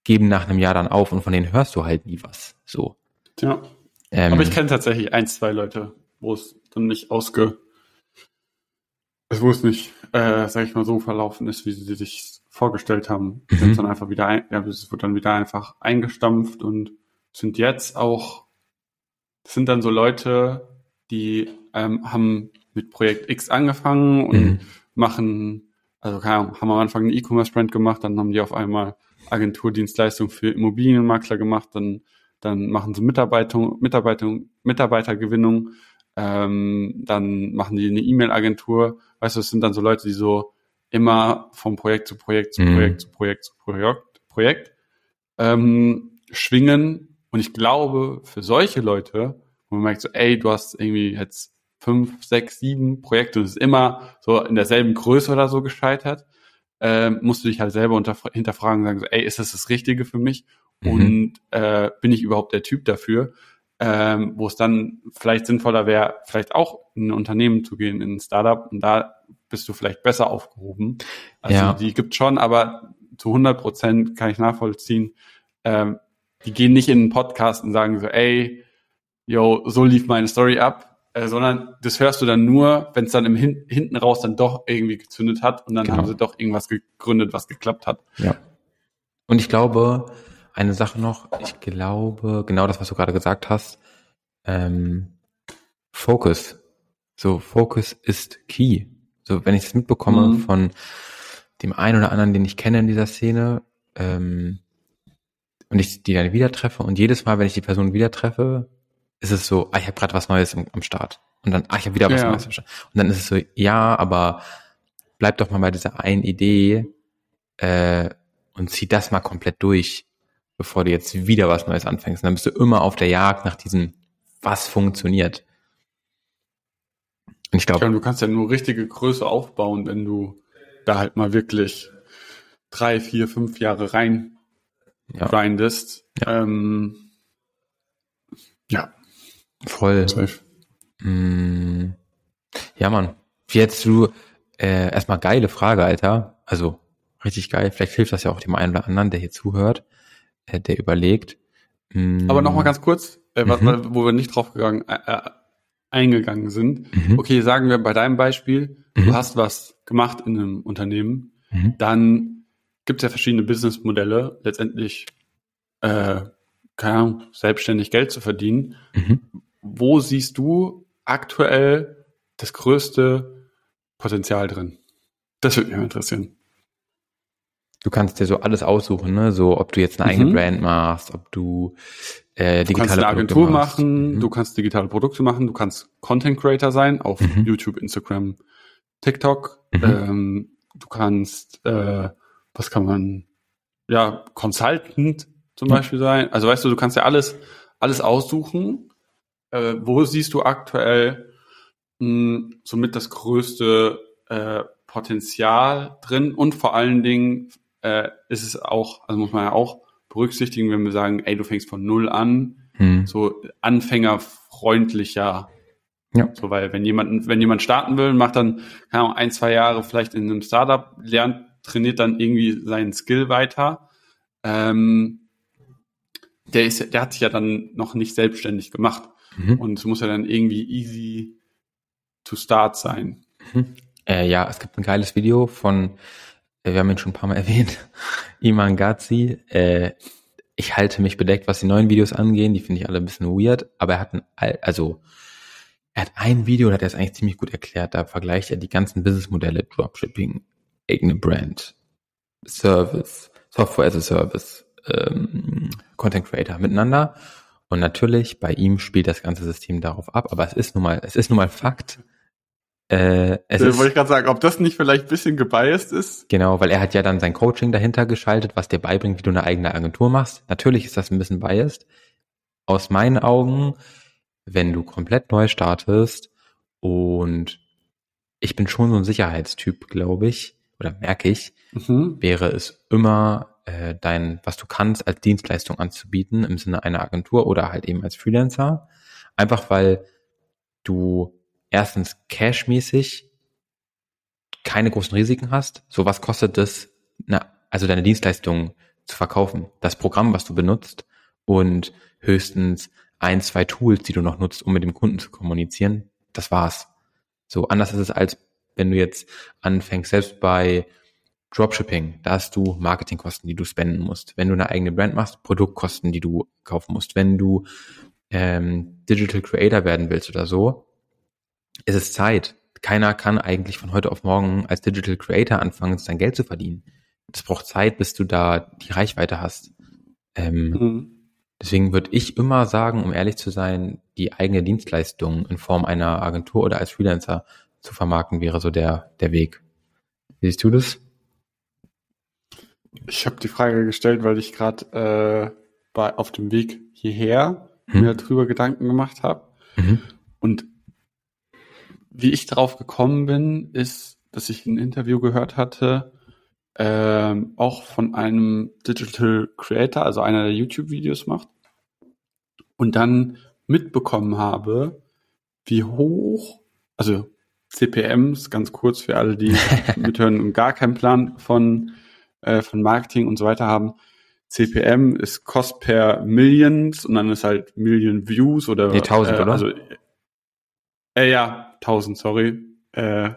geben nach einem Jahr dann auf und von denen hörst du halt nie was. So. Ja. Ähm, Aber ich kenne tatsächlich ein, zwei Leute, wo es dann nicht ausge, wo es nicht, äh, sag ich mal, so verlaufen ist, wie sie sich vorgestellt haben. Mhm. Sind dann einfach wieder, ein, ja, es wird dann wieder einfach eingestampft und sind jetzt auch, sind dann so Leute, die ähm, haben mit Projekt X angefangen und Mhm. machen, also keine Ahnung, haben am Anfang einen E-Commerce-Brand gemacht, dann haben die auf einmal Agenturdienstleistung für Immobilienmakler gemacht, dann, dann machen sie Mitarbeitung, Mitarbeitung, Mitarbeitergewinnung, ähm, dann machen die eine E-Mail-Agentur. Weißt du, es sind dann so Leute, die so immer von Projekt zu Projekt zu Mhm. Projekt zu Projekt zu Projekt, Projekt ähm, schwingen. Und ich glaube, für solche Leute, wo man merkt so, ey, du hast irgendwie jetzt fünf, sechs, sieben Projekte und es ist immer so in derselben Größe oder so gescheitert, ähm, musst du dich halt selber hinterfragen und sagen so, ey, ist das das Richtige für mich? Mhm. Und äh, bin ich überhaupt der Typ dafür? Ähm, wo es dann vielleicht sinnvoller wäre, vielleicht auch in ein Unternehmen zu gehen, in ein Startup und da bist du vielleicht besser aufgehoben. Also Ja. die gibt schon, aber zu 100 Prozent kann ich nachvollziehen. Ähm, die gehen nicht in einen Podcast und sagen so, ey, yo, so lief meine Story ab, äh, sondern das hörst du dann nur, wenn es dann im Hin hinten raus dann doch irgendwie gezündet hat und dann Genau. haben sie doch irgendwas gegründet, was geklappt hat. Ja. Und ich glaube, eine Sache noch, ich glaube, genau das, was du gerade gesagt hast, ähm, Focus. So, Focus ist key. So, wenn ich es mitbekomme Mhm. von dem einen oder anderen, den ich kenne in dieser Szene, ähm, und ich die dann wieder treffe und jedes Mal, wenn ich die Person wieder treffe, ist es so, ah, ich habe gerade was Neues im, am Start. Und dann, ah, ich habe wieder was Ja. Neues am Start. Und dann ist es so, ja, aber bleib doch mal bei dieser einen Idee äh, und zieh das mal komplett durch, bevor du jetzt wieder was Neues anfängst. Und dann bist du immer auf der Jagd nach diesem, was funktioniert. Und ich Ja, glaube, du kannst ja nur richtige Größe aufbauen, wenn du da halt mal wirklich drei, vier, fünf Jahre rein ja, grindest. Ähm, ja, voll. safe. Mm, ja, Mann. Wie jetzt du, äh, erstmal geile Frage, Alter. Also, richtig geil. Vielleicht hilft das ja auch dem einen oder anderen, der hier zuhört, äh, der überlegt. Mm, Aber nochmal ganz kurz, äh, was, Mhm. wo wir nicht drauf gegangen, äh, äh, eingegangen sind. Mhm. Okay, sagen wir bei deinem Beispiel, Mhm. du hast was gemacht in einem Unternehmen, Mhm. dann gibt es ja verschiedene Businessmodelle, letztendlich, äh, keine Ahnung, selbstständig Geld zu verdienen. Wo siehst du aktuell das größte Potenzial drin? Das würde mich interessieren. Du kannst dir so alles aussuchen, ne? So, ob du jetzt eine eigene Mhm. Brand machst, ob du äh, digitale Du kannst eine Produkte Agentur machst. machen, Mhm. du kannst digitale Produkte machen, du kannst Content Creator sein auf Mhm. YouTube, Instagram, TikTok. Mhm. Ähm, du kannst, äh, was kann man, ja, Consultant zum. Beispiel sein. Also weißt du, du kannst ja alles, alles aussuchen. Äh, wo siehst du aktuell mh, somit das größte äh, Potenzial drin und vor allen Dingen äh, ist es auch, also muss man ja auch berücksichtigen, wenn wir sagen, ey, du fängst von null an, Hm. so anfängerfreundlicher. Ja. So, weil wenn jemand, wenn jemand starten will, macht dann, keine Ahnung, ein, zwei Jahre vielleicht in einem Startup, lernt, trainiert dann irgendwie seinen Skill weiter. Ähm, der ist, der hat sich ja dann noch nicht selbstständig gemacht. Mhm. Und es muss ja dann irgendwie easy to start sein. Äh, ja, es gibt ein geiles Video von, äh, wir haben ihn schon ein paar Mal <laughs> erwähnt, Iman Ghazi. Äh, ich halte mich bedeckt, was die neuen Videos angehen. Die finde ich alle ein bisschen weird, aber er hat ein, al- also er hat ein Video, da hat er es eigentlich ziemlich gut erklärt. Da vergleicht er die ganzen Businessmodelle, Dropshipping, eigene Brand, Service, Software as a Service, ähm, Content Creator miteinander. Und natürlich, bei ihm spielt das ganze System darauf ab, aber es ist nun mal, es ist nun mal Fakt. Äh, es da ist, wollte ich gerade sagen, ob das nicht vielleicht ein bisschen gebiased ist. Genau, weil er hat ja dann sein Coaching dahinter geschaltet, was dir beibringt, wie du eine eigene Agentur machst. Natürlich ist das ein bisschen biased. Aus meinen Augen, wenn du komplett neu startest und ich bin schon so ein Sicherheitstyp, glaube ich, oder merke ich, Mhm. wäre es immer äh, dein, was du kannst, als Dienstleistung anzubieten im Sinne einer Agentur oder halt eben als Freelancer. Einfach weil du erstens cashmäßig keine großen Risiken hast. So was kostet es, also deine Dienstleistung zu verkaufen? Das Programm, was du benutzt und höchstens ein, zwei Tools, die du noch nutzt, um mit dem Kunden zu kommunizieren. Das war's. So anders ist es als wenn du jetzt anfängst, selbst bei Dropshipping, da hast du Marketingkosten, die du spenden musst. Wenn du eine eigene Brand machst, Produktkosten, die du kaufen musst. Wenn du ähm, Digital Creator werden willst oder so, ist es Zeit. Keiner kann eigentlich von heute auf morgen als Digital Creator anfangen, sein Geld zu verdienen. Das braucht Zeit, bis du da die Reichweite hast. Ähm, Mhm. Deswegen würde ich immer sagen, um ehrlich zu sein, die eigene Dienstleistung in Form einer Agentur oder als Freelancer zu vermarkten wäre so der, der Weg. Wie siehst du das? Ich habe die Frage gestellt, weil ich gerade äh, auf dem Weg hierher Hm. mir darüber Gedanken gemacht habe. Mhm. Und wie ich drauf gekommen bin, ist, dass ich ein Interview gehört hatte, ähm, auch von einem Digital Creator, also einer, der YouTube-Videos macht, und dann mitbekommen habe, wie hoch, also CPMs, ganz kurz für alle, die <laughs> mithören und gar keinen Plan von, äh, von Marketing und so weiter haben. CPM ist Cost per Millions und dann ist halt Million Views oder Nee, 1000, äh, oder? Also, äh, ja, 1000, sorry. Äh,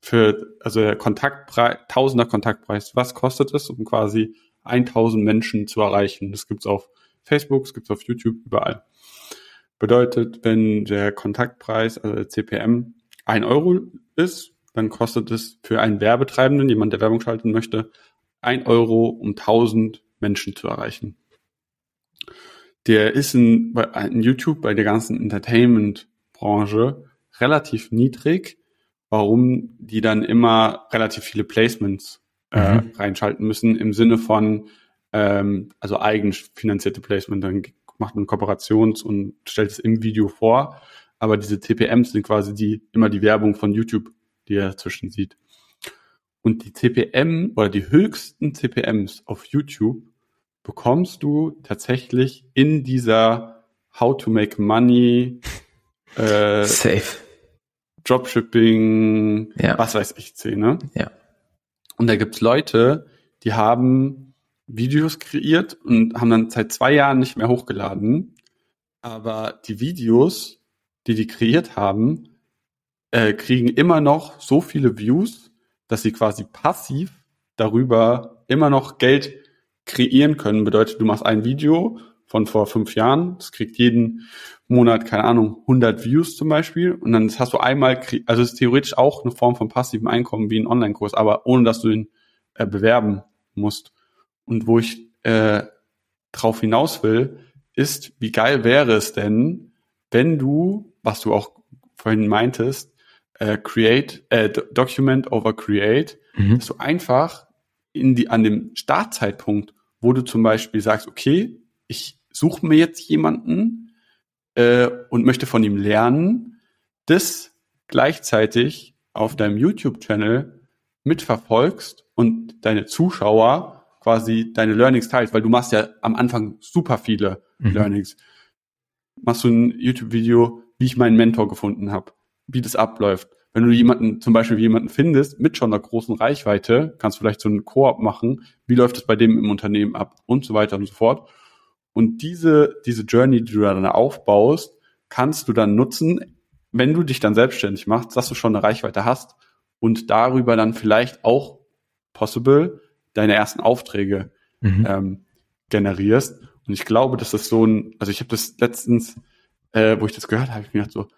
für also der Kontaktpreis, Tausender Kontaktpreis. Was kostet es, um quasi 1000 Menschen zu erreichen? Das gibt's auf Facebook, das gibt's auf YouTube, überall. Bedeutet, wenn der Kontaktpreis, also der CPM, ein Euro ist, dann kostet es für einen Werbetreibenden, jemand, der Werbung schalten möchte, ein Euro, um 1000 Menschen zu erreichen. Der ist in, bei- in YouTube bei der ganzen Entertainment-Branche relativ niedrig, warum die dann immer relativ viele Placements äh, Mhm. reinschalten müssen im Sinne von ähm, also eigenfinanzierte Placement, dann macht man Kooperations- und stellt es im Video vor, aber diese TPMs sind quasi die immer die Werbung von YouTube, die er dazwischen sieht. Und die TPM oder die höchsten TPMs auf YouTube bekommst du tatsächlich in dieser How to Make Money <laughs> äh, Safe. Dropshipping, Ja. was weiß ich, Szene. Ja. Und da gibt's Leute, die haben Videos kreiert und haben dann seit zwei Jahren nicht mehr hochgeladen. Aber die Videos, die die kreiert haben, äh, kriegen immer noch so viele Views, dass sie quasi passiv darüber immer noch Geld kreieren können. Bedeutet, du machst ein Video von vor fünf Jahren, das kriegt jeden Monat, keine Ahnung, 100 Views zum Beispiel. Und dann hast du einmal, also ist theoretisch auch eine Form von passivem Einkommen wie ein Online-Kurs, aber ohne dass du ihn äh, bewerben musst. Und wo ich äh, drauf hinaus will, ist, wie geil wäre es denn, wenn du, was du auch vorhin meintest, äh, create, äh, do- document over create, Mhm. dass du einfach in die, an dem Startzeitpunkt, wo du zum Beispiel sagst, okay, ich suche mir jetzt jemanden äh, und möchte von ihm lernen, das gleichzeitig auf deinem YouTube-Channel mitverfolgst und deine Zuschauer quasi deine Learnings teilst, weil du machst ja am Anfang super viele mhm. Learnings. Machst du ein YouTube-Video, wie ich meinen Mentor gefunden habe, wie das abläuft. Wenn du jemanden, zum Beispiel jemanden findest mit schon einer großen Reichweite, kannst du vielleicht so einen Koop machen, wie läuft es bei dem im Unternehmen ab und so weiter und so fort. Und diese, diese Journey, die du dann aufbaust, kannst du dann nutzen, wenn du dich dann selbstständig machst, dass du schon eine Reichweite hast und darüber dann vielleicht auch possible deine ersten Aufträge mhm. ähm, generierst. Und ich glaube, dass das so ein, also ich habe das letztens, äh, wo ich das gehört habe, ich mir gedacht so,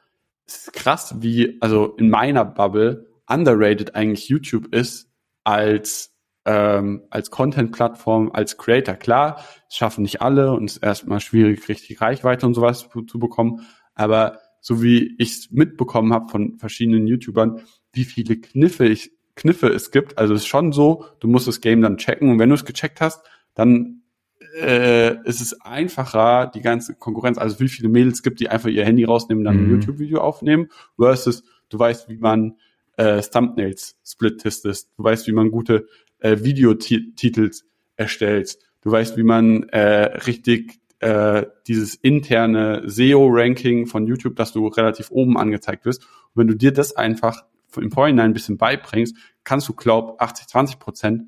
ist krass, wie, also in meiner Bubble underrated eigentlich YouTube ist als ähm, als Content-Plattform, als Creator. Klar, es schaffen nicht alle und es ist erstmal schwierig, richtig Reichweite und sowas zu, zu bekommen. Aber so wie ich es mitbekommen habe von verschiedenen YouTubern, wie viele Kniffe ich Kniffe es gibt. Also es ist schon so, du musst das Game dann checken und wenn du es gecheckt hast, dann äh, ist es einfacher, die ganze Konkurrenz, also wie viele Mädels gibt, die einfach ihr Handy rausnehmen, dann mhm. ein YouTube-Video aufnehmen, versus du weißt, wie man äh, Thumbnails split-testest, du weißt, wie man gute äh, Videotitel erstellt, du weißt, wie man äh, richtig äh, dieses interne SEO-Ranking von YouTube, dass du relativ oben angezeigt wirst. Und wenn du dir das einfach im Vorhinein ein bisschen beibringst, kannst du, glaub, 80, 20 Prozent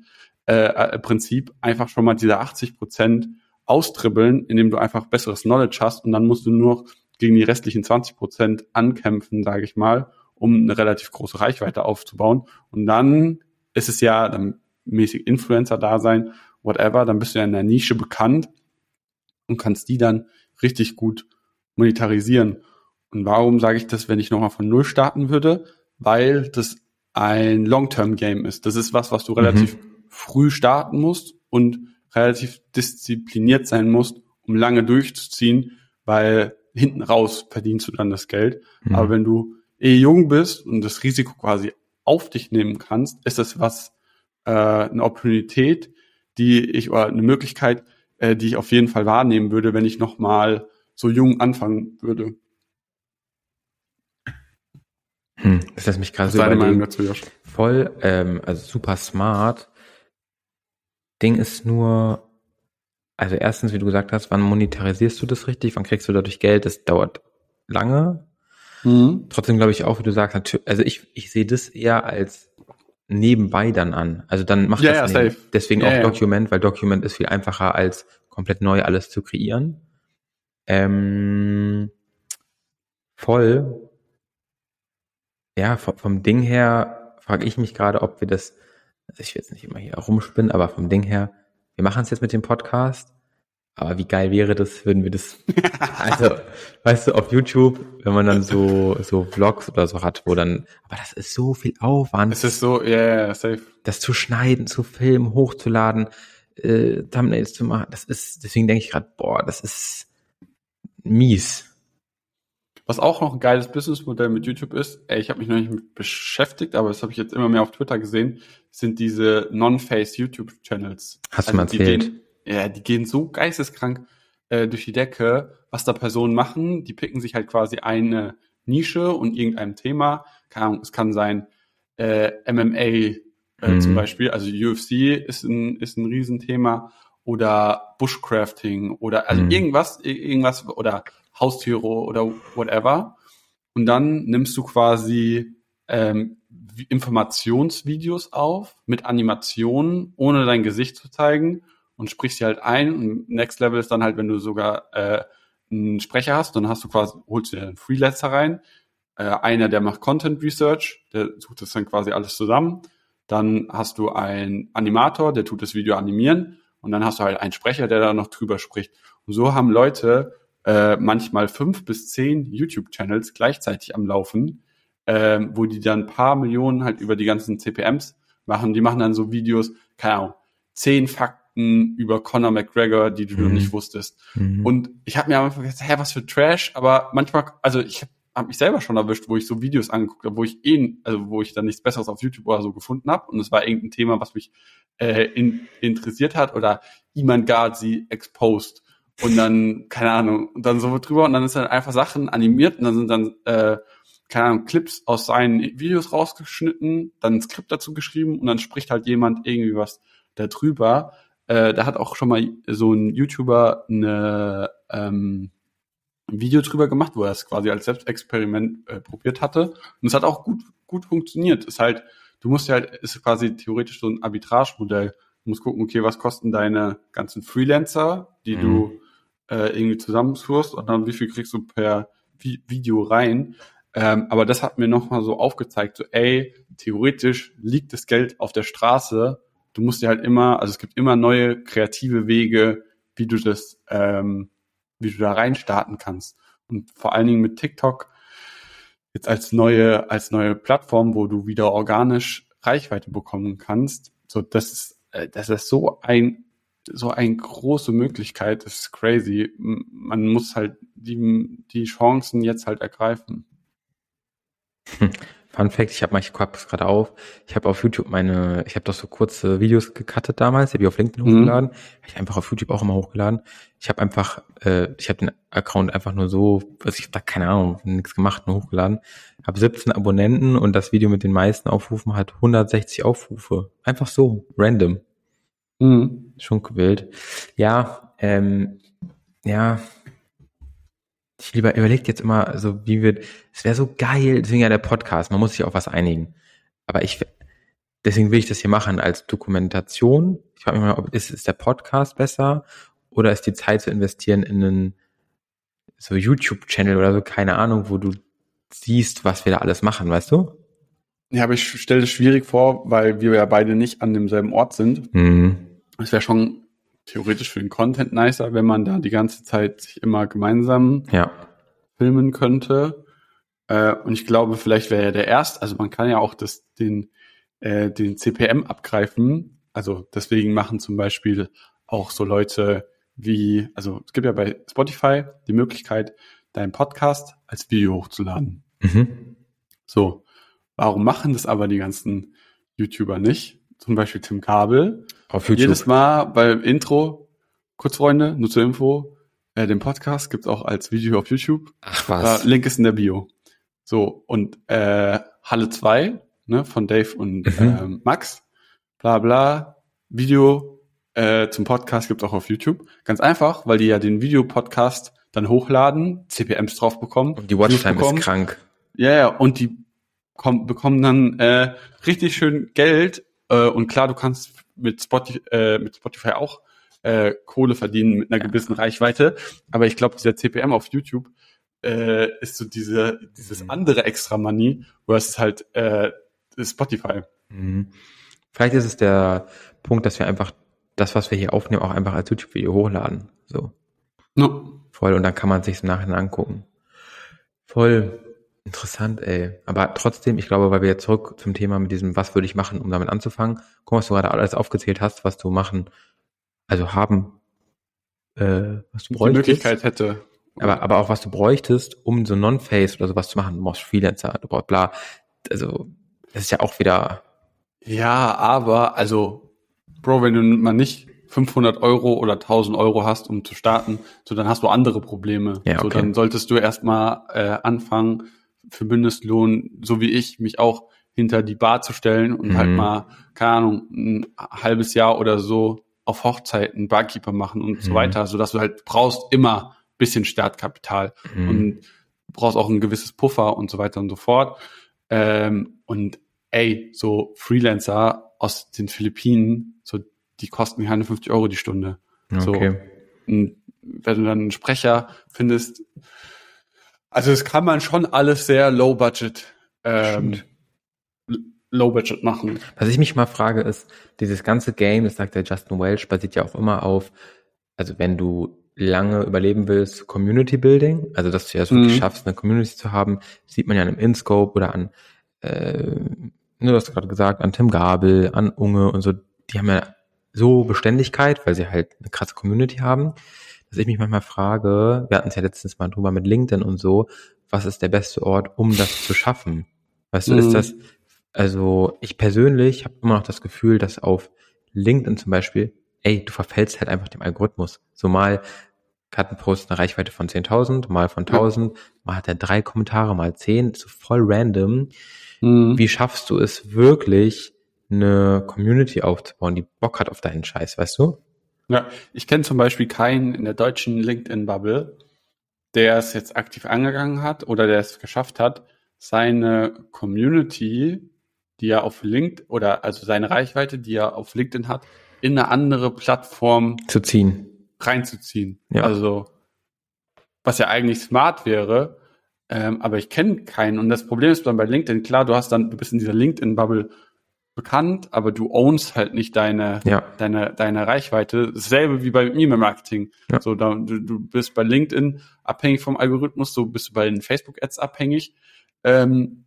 äh, äh, Prinzip einfach schon mal diese 80 Prozent austribbeln, indem du einfach besseres Knowledge hast und dann musst du nur gegen die restlichen 20 Prozent ankämpfen, sage ich mal, um eine relativ große Reichweite aufzubauen. Und dann ist es ja dann mäßig Influencer da sein, whatever, dann bist du ja in der Nische bekannt und kannst die dann richtig gut monetarisieren. Und warum sage ich das, wenn ich nochmal von Null starten würde? Weil das ein Long-Term-Game ist. Das ist was, was du relativ mhm. Früh starten musst und relativ diszipliniert sein musst, um lange durchzuziehen, weil hinten raus verdienst du dann das Geld. Mhm. Aber wenn du eh jung bist und das Risiko quasi auf dich nehmen kannst, ist das was, äh, eine Opportunität, die ich, oder eine Möglichkeit, äh, die ich auf jeden Fall wahrnehmen würde, wenn ich nochmal so jung anfangen würde. Hm, das lässt mich gerade so Meinung dazu, Josh? Voll, ähm, also super smart. Ding ist nur, also erstens, wie du gesagt hast, wann monetarisierst du das richtig? Wann kriegst du dadurch Geld? Das dauert lange. Mhm. Trotzdem glaube ich auch, wie du sagst, natürlich, also ich, ich sehe das eher als nebenbei dann an. Also dann macht ja, das ja, safe. deswegen ja, auch ja. Document, weil Document ist viel einfacher als komplett neu alles zu kreieren. Ähm, voll. Ja, vom, vom Ding her frage ich mich gerade, ob wir das, also ich will jetzt nicht immer hier rumspinnen, aber vom Ding her, wir machen es jetzt mit dem Podcast aber wie geil wäre das, würden wir das, <laughs> also, weißt du, auf YouTube, wenn man dann so, so Vlogs oder so hat, wo dann, aber das ist so viel Aufwand. Es ist so, ja, yeah, yeah, safe. Das zu schneiden, zu filmen, hochzuladen, äh, Thumbnails zu machen, das ist, deswegen denke ich gerade, boah, das ist mies. Was auch noch ein geiles Businessmodell mit YouTube ist, ey, ich habe mich noch nicht mit beschäftigt, aber das habe ich jetzt immer mehr auf Twitter gesehen, sind diese Non-Face YouTube-Channels. Hast also du mal erzählt? ja, die gehen so geisteskrank äh, durch die Decke, was da Personen machen. Die picken sich halt quasi eine Nische und irgendein Thema. Keine Ahnung, es kann sein äh, MMA äh, mhm. zum Beispiel, also UFC ist ein, ist ein Riesenthema oder Bushcrafting oder also mhm. irgendwas, irgendwas oder Haustiere oder whatever. Und dann nimmst du quasi ähm, Informationsvideos auf mit Animationen, ohne dein Gesicht zu zeigen und sprichst sie halt ein. Und Next Level ist dann halt, wenn du sogar äh, einen Sprecher hast, dann hast du quasi, holst du dir einen Freelancer rein, äh, einer, der macht Content Research, der sucht das dann quasi alles zusammen. Dann hast du einen Animator, der tut das Video animieren und dann hast du halt einen Sprecher, der da noch drüber spricht. Und so haben Leute äh, manchmal fünf bis zehn YouTube-Channels gleichzeitig am Laufen, äh, wo die dann ein paar Millionen halt über die ganzen CPMs machen. Die machen dann so Videos, keine Ahnung, zehn Fakten über Conor McGregor, die du mhm. noch nicht wusstest. Mhm. Und ich habe mir am Anfang gedacht, hä, was für Trash, aber manchmal, also ich habe hab mich selber schon erwischt, wo ich so Videos angeguckt habe, wo ich eh, also wo ich dann nichts Besseres auf YouTube oder so gefunden habe und es war irgendein Thema, was mich äh, in, interessiert hat oder Iman Ghazi exposed und dann keine Ahnung und dann so drüber und dann ist dann einfach Sachen animiert und dann sind dann äh, keine Ahnung, Clips aus seinen Videos rausgeschnitten, dann ein Skript dazu geschrieben und dann spricht halt jemand irgendwie was darüber. Äh, da hat auch schon mal so ein YouTuber eine, ähm, ein Video drüber gemacht, wo er es quasi als Selbstexperiment äh, probiert hatte. Und es hat auch gut, gut funktioniert. Ist halt, du musst ja halt, ist quasi theoretisch so ein Arbitragemodell. Du musst gucken, okay, was kosten deine ganzen Freelancer, die mhm. du äh, irgendwie zusammenführst und dann wie viel kriegst du per Vi Video rein. Ähm, aber das hat mir nochmal so aufgezeigt, so ey, theoretisch liegt das Geld auf der Straße. Du musst dir halt immer, also es gibt immer neue kreative Wege, wie du das, ähm, wie du da rein starten kannst. Und vor allen Dingen mit TikTok jetzt als neue, als neue Plattform, wo du wieder organisch Reichweite bekommen kannst. So, das ist, äh, das ist so ein, so eine große Möglichkeit. Das ist crazy. Man muss halt die, die Chancen jetzt halt ergreifen. Fun Fact, ich habe mal, ich hab's gerade auf, ich habe auf YouTube meine, ich habe doch so kurze Videos gecuttet damals, habe ich auf LinkedIn mhm. hochgeladen, habe ich einfach auf YouTube auch immer hochgeladen. Ich habe einfach, äh, ich habe den Account einfach nur so, was ich da keine Ahnung, nichts gemacht, nur hochgeladen. Habe 17 Abonnenten und das Video mit den meisten Aufrufen hat 160 Aufrufe. Einfach so, random. Mhm. Schon gewählt. Ja, ähm, ja, ich lieber überlegt jetzt immer, so wie wird, es wäre so geil, deswegen ja der Podcast, man muss sich auf was einigen. Aber ich, deswegen will ich das hier machen als Dokumentation. Ich frage mich mal, ob ist, ist der Podcast besser oder ist die Zeit zu investieren in einen so YouTube-Channel oder so, keine Ahnung, wo du siehst, was wir da alles machen, weißt du? Ja, aber ich stelle es schwierig vor, weil wir ja beide nicht an demselben Ort sind. Mhm. Es wäre schon theoretisch für den Content nicer, wenn man da die ganze Zeit sich immer gemeinsam ja. filmen könnte. Äh, und ich glaube, vielleicht wäre ja der erste, also man kann ja auch das, den, äh, den CPM abgreifen. Also deswegen machen zum Beispiel auch so Leute wie, also es gibt ja bei Spotify die Möglichkeit, deinen Podcast als Video hochzuladen. Mhm. So, warum machen das aber die ganzen YouTuber nicht? Zum Beispiel Tim Kabel auf YouTube. Jedes Mal beim Intro, kurz Freunde, nur zur Info, äh, den Podcast gibt's auch als Video auf YouTube. Ach was. Äh, Link ist in der Bio. So, und äh, Halle 2, ne, von Dave und mhm. äh, Max, bla bla, Video äh, zum Podcast gibt's auch auf YouTube. Ganz einfach, weil die ja den Videopodcast dann hochladen, CPMs drauf bekommen. Und die Watchtime ist krank. Ja, ja, und die kommen, bekommen dann äh, richtig schön Geld. Äh, und klar, du kannst mit Spotify, äh, mit Spotify auch äh, Kohle verdienen mit einer ja. gewissen Reichweite. Aber ich glaube, dieser CPM auf YouTube äh, ist so diese, dieses mhm. andere extra Money, wo es halt äh, Spotify. Mhm. Vielleicht ist es der Punkt, dass wir einfach das, was wir hier aufnehmen, auch einfach als YouTube-Video hochladen. So. No. Voll. Und dann kann man sich im Nachhinein angucken. Voll. Interessant, ey. Aber trotzdem, ich glaube, weil wir jetzt zurück zum Thema mit diesem, was würde ich machen, um damit anzufangen, guck, was du gerade alles aufgezählt hast, was du machen, also haben, äh, was du bräuchtest. Die Möglichkeit hätte. Aber, aber auch was du bräuchtest, um so Non-Face oder sowas zu machen. Du brauchst Freelancer, du brauchst bla. Also, das ist ja auch wieder. Ja, aber, also, Bro, wenn du mal nicht 500 Euro oder 1000 Euro hast, um zu starten, so dann hast du andere Probleme. Ja, okay. So dann solltest du erstmal äh, anfangen, für Mindestlohn, so wie ich, mich auch hinter die Bar zu stellen und halt mhm. halt mal, keine Ahnung, ein halbes Jahr oder so auf Hochzeiten Barkeeper machen und mhm. so weiter, so dass du halt brauchst immer bisschen Startkapital mhm. und brauchst auch ein gewisses Puffer und so weiter und so fort. Ähm, und ey, so Freelancer aus den Philippinen, so die kosten 150 Euro die Stunde. Okay. So, wenn du dann einen Sprecher findest, also das kann man schon alles sehr low budget, ähm, low budget machen. Was ich mich mal frage ist, dieses ganze Game, das sagt der Justin Welch, basiert ja auch immer auf, also wenn du lange überleben willst, Community Building, also dass du ja so mhm. schaffst, eine Community zu haben, sieht man ja an einem InScope oder an, äh, ne, du hast gerade gesagt, an Tim Gabel, an Unge und so, die haben ja so Beständigkeit, weil sie halt eine krasse Community haben dass ich mich manchmal frage, wir hatten es ja letztens mal drüber mit LinkedIn und so, was ist der beste Ort, um das zu schaffen? Weißt du, mhm. ist das, also ich persönlich habe immer noch das Gefühl, dass auf LinkedIn zum Beispiel, ey, du verfällst halt einfach dem Algorithmus. So mal hat ein Post eine Reichweite von 10.000, mal von 1.000, mal hat er drei Kommentare, mal zehn, so voll random. Mhm. Wie schaffst du es wirklich, eine Community aufzubauen, die Bock hat auf deinen Scheiß, weißt du? Ja, ich kenne zum Beispiel keinen in der deutschen LinkedIn-Bubble, der es jetzt aktiv angegangen hat oder der es geschafft hat, seine Community, die er auf LinkedIn oder also seine Reichweite, die er auf LinkedIn hat, in eine andere Plattform Zu ziehen. reinzuziehen. Ja. Also was ja eigentlich smart wäre, ähm, aber ich kenne keinen. Und das Problem ist dann bei LinkedIn, klar, du hast dann, du bist in dieser LinkedIn-Bubble bekannt, aber du ownst halt nicht deine, Ja. deine, deine Reichweite. Dasselbe wie bei E-Mail-Marketing. Ja. So, da, du, du bist bei LinkedIn abhängig vom Algorithmus, so bist du bei den Facebook-Ads abhängig. Ähm,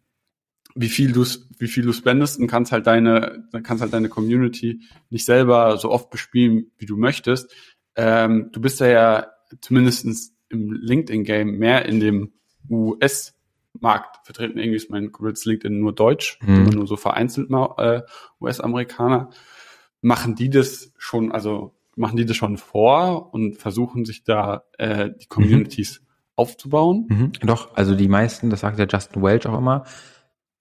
wie viel du wie viel du spendest und kannst halt deine kannst halt deine Community nicht selber so oft bespielen wie du möchtest ähm, du bist ja, ja zumindestens im LinkedIn Game mehr in dem US Markt vertreten irgendwie ist mein Kumpels LinkedIn nur Deutsch Mhm. nur so vereinzelt mal äh, US Amerikaner machen die das schon also machen die das schon vor und versuchen sich da äh, die Communities aufzubauen Mhm. Doch, also die meisten, das sagt der Justin Welch auch immer,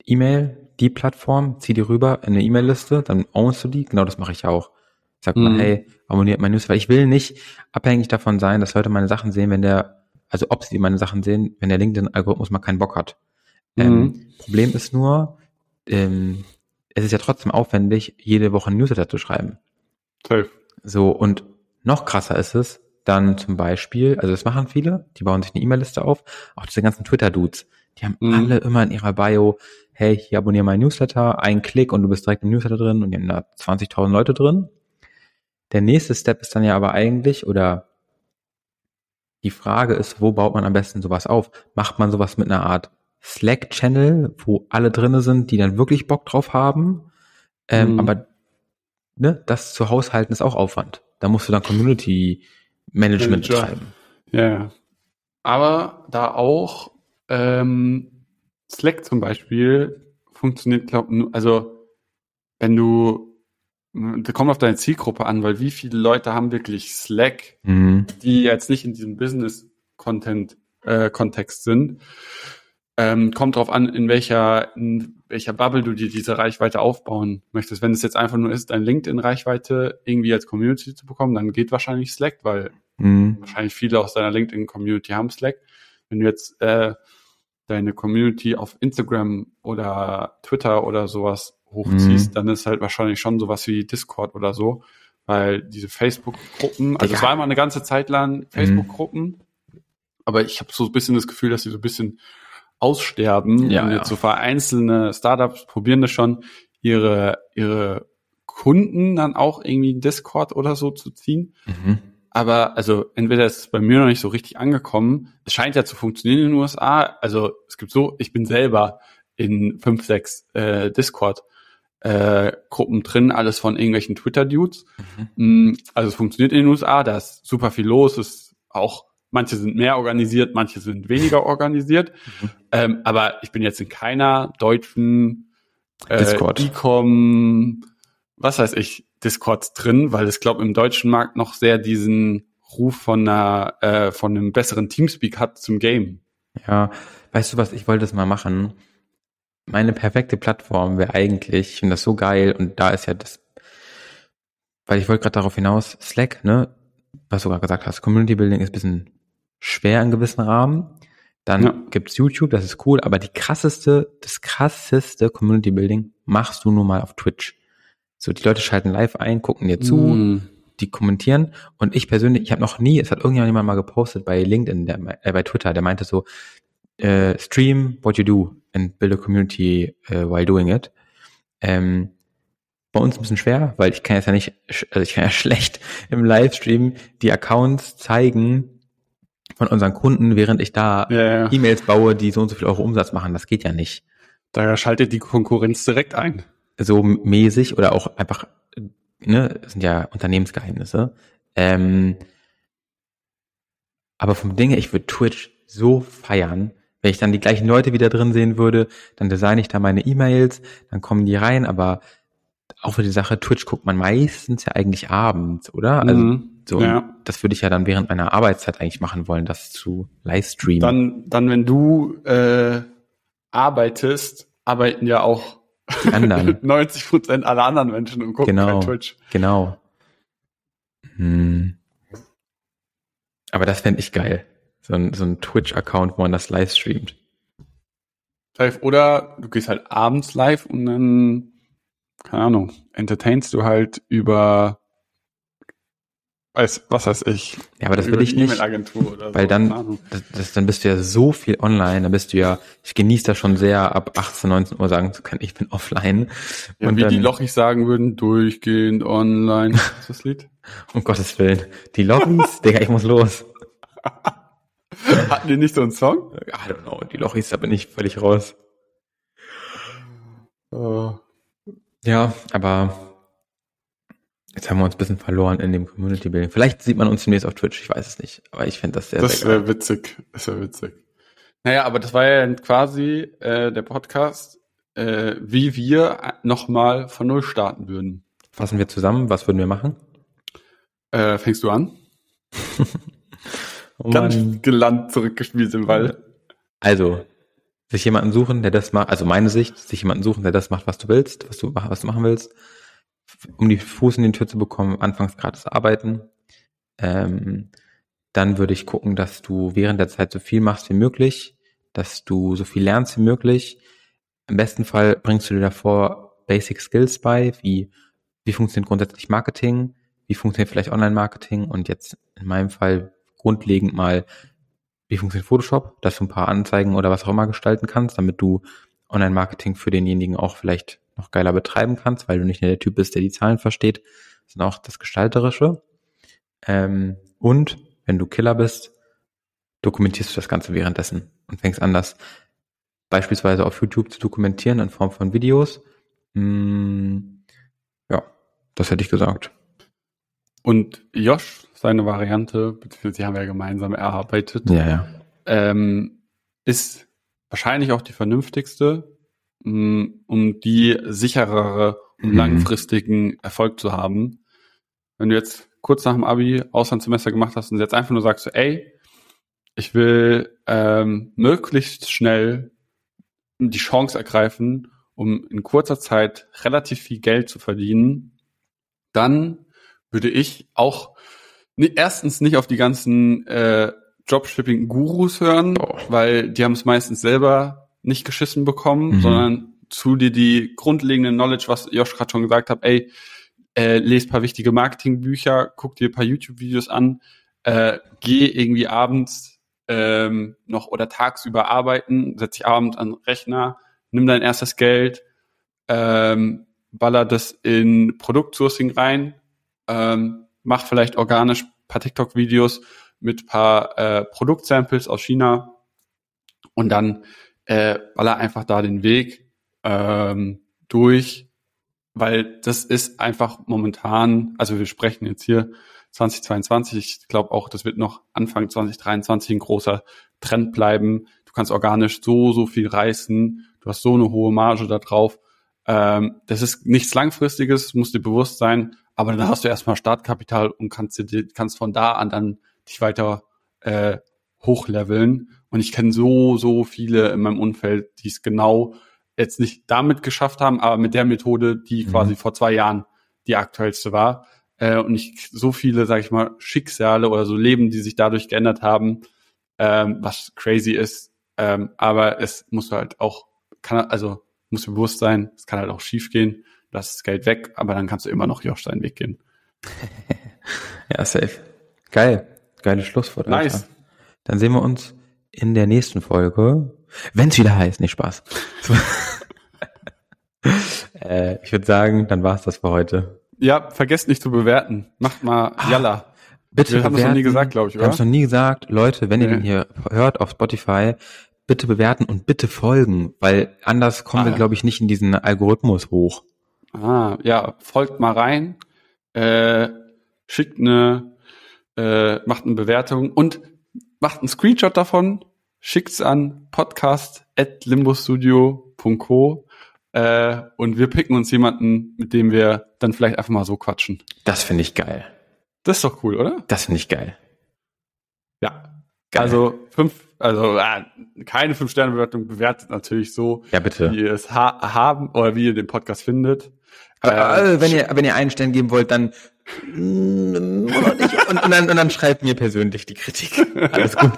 E-Mail, die Plattform, zieh die rüber in eine E-Mail-Liste, dann ownst du die. Genau das mache ich auch. Ich sag mal, Mhm. hey, abonniert mein News, weil ich will nicht abhängig davon sein, dass Leute meine Sachen sehen, wenn der, also ob sie meine Sachen sehen, wenn der LinkedIn-Algorithmus mal keinen Bock hat. Ähm, Mhm. Problem ist nur, ähm, es ist ja trotzdem aufwendig, jede Woche ein Newsletter zu schreiben. Safe. So, und noch krasser ist es, dann zum Beispiel, also das machen viele, die bauen sich eine E-Mail-Liste auf, auch diese ganzen Twitter-Dudes, die haben Mhm. alle immer in ihrer Bio, hey, hier abonniere meinen Newsletter, ein Klick und du bist direkt im Newsletter drin und die haben da 20.000 Leute drin. Der nächste Step ist dann ja aber eigentlich, oder die Frage ist, wo baut man am besten sowas auf? Macht man sowas mit einer Art Slack-Channel, wo alle drinne sind, die dann wirklich Bock drauf haben? Ähm, Mhm. Aber ne, das zu haushalten ist auch Aufwand. Da musst du dann Community Management Manager. betreiben. Ja, ja. Aber da auch ähm, Slack zum Beispiel funktioniert, glaub nur, also wenn du, kommt auf deine Zielgruppe an, weil wie viele Leute haben wirklich Slack, Mhm. die jetzt nicht in diesem Business-Content-Kontext sind. Ähm, kommt drauf an, in welcher, in welcher Bubble du dir diese Reichweite aufbauen möchtest. Wenn es jetzt einfach nur ist, deine LinkedIn-Reichweite irgendwie als Community zu bekommen, dann geht wahrscheinlich Slack, weil Mhm. wahrscheinlich viele aus deiner LinkedIn-Community haben Slack. Wenn du jetzt äh, deine Community auf Instagram oder Twitter oder sowas hochziehst, Mhm. dann ist halt wahrscheinlich schon sowas wie Discord oder so, weil diese Facebook-Gruppen, also Digga. es war immer eine ganze Zeit lang Facebook-Gruppen, aber ich habe so ein bisschen das Gefühl, dass sie so ein bisschen aussterben Ja, und ja. jetzt so vereinzelte Startups probieren das schon, ihre, ihre Kunden dann auch irgendwie in Discord oder so zu ziehen. Mhm. Aber also entweder ist es bei mir noch nicht so richtig angekommen. Es scheint ja zu funktionieren in den USA. Also es gibt so, ich bin selber in fünf, sechs äh, Discord äh, Gruppen drin, alles von irgendwelchen Twitter-Dudes. Mm, Also es funktioniert in den USA, da ist super viel los, es ist auch, manche sind mehr organisiert, manche sind weniger <laughs> organisiert. Mhm. Ähm, aber ich bin jetzt in keiner deutschen äh, Discord. E-Com, was weiß ich, Discords drin, weil es glaube im deutschen Markt noch sehr diesen Ruf von einer äh, von einem besseren Teamspeak hat zum Game. Ja, weißt du was, ich wollte das mal machen. Meine perfekte Plattform wäre eigentlich, ich finde das so geil und da ist ja das, weil ich wollte gerade darauf hinaus, Slack, ne, was du gerade gesagt hast, Community Building ist ein bisschen schwer in gewissen Rahmen. Dann Ja. gibt's YouTube, das ist cool, aber die krasseste, das krasseste Community Building machst du nur mal auf Twitch. So, die Leute schalten live ein, gucken dir zu, Mm. die kommentieren und ich persönlich, ich habe noch nie, es hat irgendjemand mal gepostet bei LinkedIn, der, äh, bei Twitter, der meinte so, äh, stream what you do and build a community uh, while doing it. Ähm, bei uns ein bisschen schwer, weil ich kann jetzt ja nicht, also ich kann ja <laughs> schlecht im Livestream die Accounts zeigen von unseren Kunden, während ich da Ja, ja. E-Mails baue, die so und so viel Euro Umsatz machen. Das geht ja nicht. Da schaltet die Konkurrenz direkt ein. so mäßig oder auch einfach, ne, sind ja Unternehmensgeheimnisse. Ähm, aber vom Ding her, ich würde Twitch so feiern, wenn ich dann die gleichen Leute wieder drin sehen würde, dann designe ich da meine E-Mails, dann kommen die rein, aber auch für die Sache, Twitch guckt man meistens ja eigentlich abends, oder? Also Mhm. So, Ja. das würde ich ja dann während meiner Arbeitszeit eigentlich machen wollen, das zu livestreamen. Dann, dann, wenn du äh, arbeitest, arbeiten ja auch Die anderen. <laughs> 90 Prozent aller anderen Menschen und gucken Genau. bei Twitch. Genau. Hm. Aber das fände ich geil. So ein, so ein Twitch-Account, wo man das live streamt. Live. Oder du gehst halt abends live und dann, keine Ahnung, entertainst du halt über, weiß, was weiß ich, Ja, aber das will ich nicht. Weil so. dann, das, das, dann bist du ja so viel online, dann bist du ja, ich genieße das schon sehr, ab 18, 19 Uhr sagen zu können, ich bin offline. Ja, und wie dann, die Lochis sagen würden, durchgehend online. ist das Lied? <laughs> um Gottes Willen, die Lobbys, <laughs> Digga, ich muss los. <laughs> <laughs> Hatten die nicht so einen Song? I don't know, die Lochis, da bin ich völlig raus. Äh, Ja, aber jetzt haben wir uns ein bisschen verloren in dem Community Building. Vielleicht sieht man uns demnächst auf Twitch, ich weiß es nicht. Aber ich finde das sehr, das wäre witzig. Das wäre witzig. Naja, aber das war ja quasi äh, der Podcast, äh, wie wir nochmal von Null starten würden. Fassen wir zusammen, was würden wir machen? Äh, fängst du an? <laughs> Oh Ganz Mann. gelandet zurückgespielt im Ball. Also, sich jemanden suchen, der das macht, also meine Sicht, sich jemanden suchen, der das macht, was du willst, was du, was du machen willst, um die Fuß in die Tür zu bekommen, anfangs gratis arbeiten. Ähm, dann würde ich gucken, dass du während der Zeit so viel machst wie möglich, dass du so viel lernst wie möglich. Im besten Fall bringst du dir davor Basic Skills bei, wie, wie funktioniert grundsätzlich Marketing, wie funktioniert vielleicht Online-Marketing und jetzt in meinem Fall grundlegend mal, wie funktioniert Photoshop, dass du ein paar Anzeigen oder was auch immer gestalten kannst, damit du Online-Marketing für denjenigen auch vielleicht noch geiler betreiben kannst, weil du nicht nur der Typ bist, der die Zahlen versteht, sondern auch das Gestalterische. Ähm, und wenn du Killer bist, dokumentierst du das Ganze währenddessen und fängst an, das beispielsweise auf YouTube zu dokumentieren in Form von Videos. Hm, ja, das hätte ich gesagt. Und Josh, seine Variante, beziehungsweise die haben wir ja gemeinsam erarbeitet, Ja, ja. ähm, ist wahrscheinlich auch die vernünftigste, mh, um die sicherere und Mhm. langfristigen Erfolg zu haben. Wenn du jetzt kurz nach dem Abi Auslandssemester gemacht hast und jetzt einfach nur sagst, so, ey, ich will ähm, möglichst schnell die Chance ergreifen, um in kurzer Zeit relativ viel Geld zu verdienen, dann würde ich auch ni- erstens nicht auf die ganzen äh, Dropshipping-Gurus hören, Oh. weil die haben es meistens selber nicht geschissen bekommen, Mhm. sondern zu dir die grundlegende Knowledge, was Josh gerade schon gesagt hat, ey, äh, lest paar wichtige Marketingbücher, guck dir ein paar YouTube-Videos an, äh, geh irgendwie abends ähm, noch oder tagsüber arbeiten, setz dich abends an den Rechner, nimm dein erstes Geld, ähm, baller das in Produktsourcing rein, ähm, mach vielleicht organisch paar TikTok-Videos mit paar äh, Produktsamples aus China und dann äh, baller einfach da den Weg ähm, durch, weil das ist einfach momentan, also wir sprechen jetzt hier 2022, ich glaube auch, das wird noch Anfang 2023 ein großer Trend bleiben. Du kannst organisch so, so viel reißen, du hast so eine hohe Marge da drauf. Ähm, das ist nichts Langfristiges, muss dir bewusst sein, aber dann hast du erstmal Startkapital und kannst, kannst von da an dann dich weiter äh, hochleveln. Und ich kenne so, so viele in meinem Umfeld, die es genau jetzt nicht damit geschafft haben, aber mit der Methode, die Mhm. quasi vor zwei Jahren die aktuellste war. Äh, und ich so viele, sag ich mal, Schicksale oder so Leben, die sich dadurch geändert haben, ähm, was crazy ist. Ähm, aber es muss halt auch, kann, also muss bewusst sein, es kann halt auch schief gehen, das ist Geld weg, aber dann kannst du immer noch Josh seinen Weg gehen. <laughs> Ja, safe. Geil. Geiles Schlusswort. Alter. Nice. Dann sehen wir uns in der nächsten Folge. Wenn es wieder heißt, nicht Spaß. <laughs> äh, ich würde sagen, dann war's das für heute. Ja, vergesst nicht zu bewerten. Macht mal Ah, Yalla. Bitte Wir haben das noch nie gesagt, glaube ich, Wir haben es oder? noch nie gesagt. Leute, wenn ihr Nee. den hier hört auf Spotify, bitte bewerten und bitte folgen, weil anders kommen Ah, wir, glaube ich, nicht in diesen Algorithmus hoch. Ah, ja, folgt mal rein, äh, schickt eine, äh, macht eine Bewertung und macht einen Screenshot davon, schickt's an podcast.limbostudio.co äh, und wir picken uns jemanden, mit dem wir dann vielleicht einfach mal so quatschen. Das finde ich geil. Das ist doch cool, oder? Das finde ich geil. Ja. Geil. Also fünf, also äh, keine fünf Sterne Bewertung bewertet natürlich so, Ja, bitte. wie ihr es ha haben oder wie ihr den Podcast findet. Aber, Äh, äh, wenn ihr, wenn ihr einen Stern geben wollt, dann mm, und, und, dann, und dann schreibt mir persönlich die Kritik. Alles gut.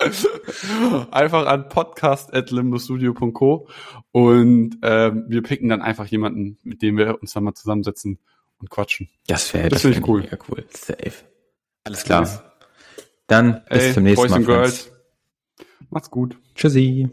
<laughs> einfach an podcast.limbostudio.co und ähm, wir picken dann einfach jemanden, mit dem wir uns dann mal zusammensetzen und quatschen. Das wäre Das das cool. Mega cool. Safe. Alles klar. Dann bis Ey, zum nächsten Boys Mal. and Friends. Girls. Macht's gut. Tschüssi.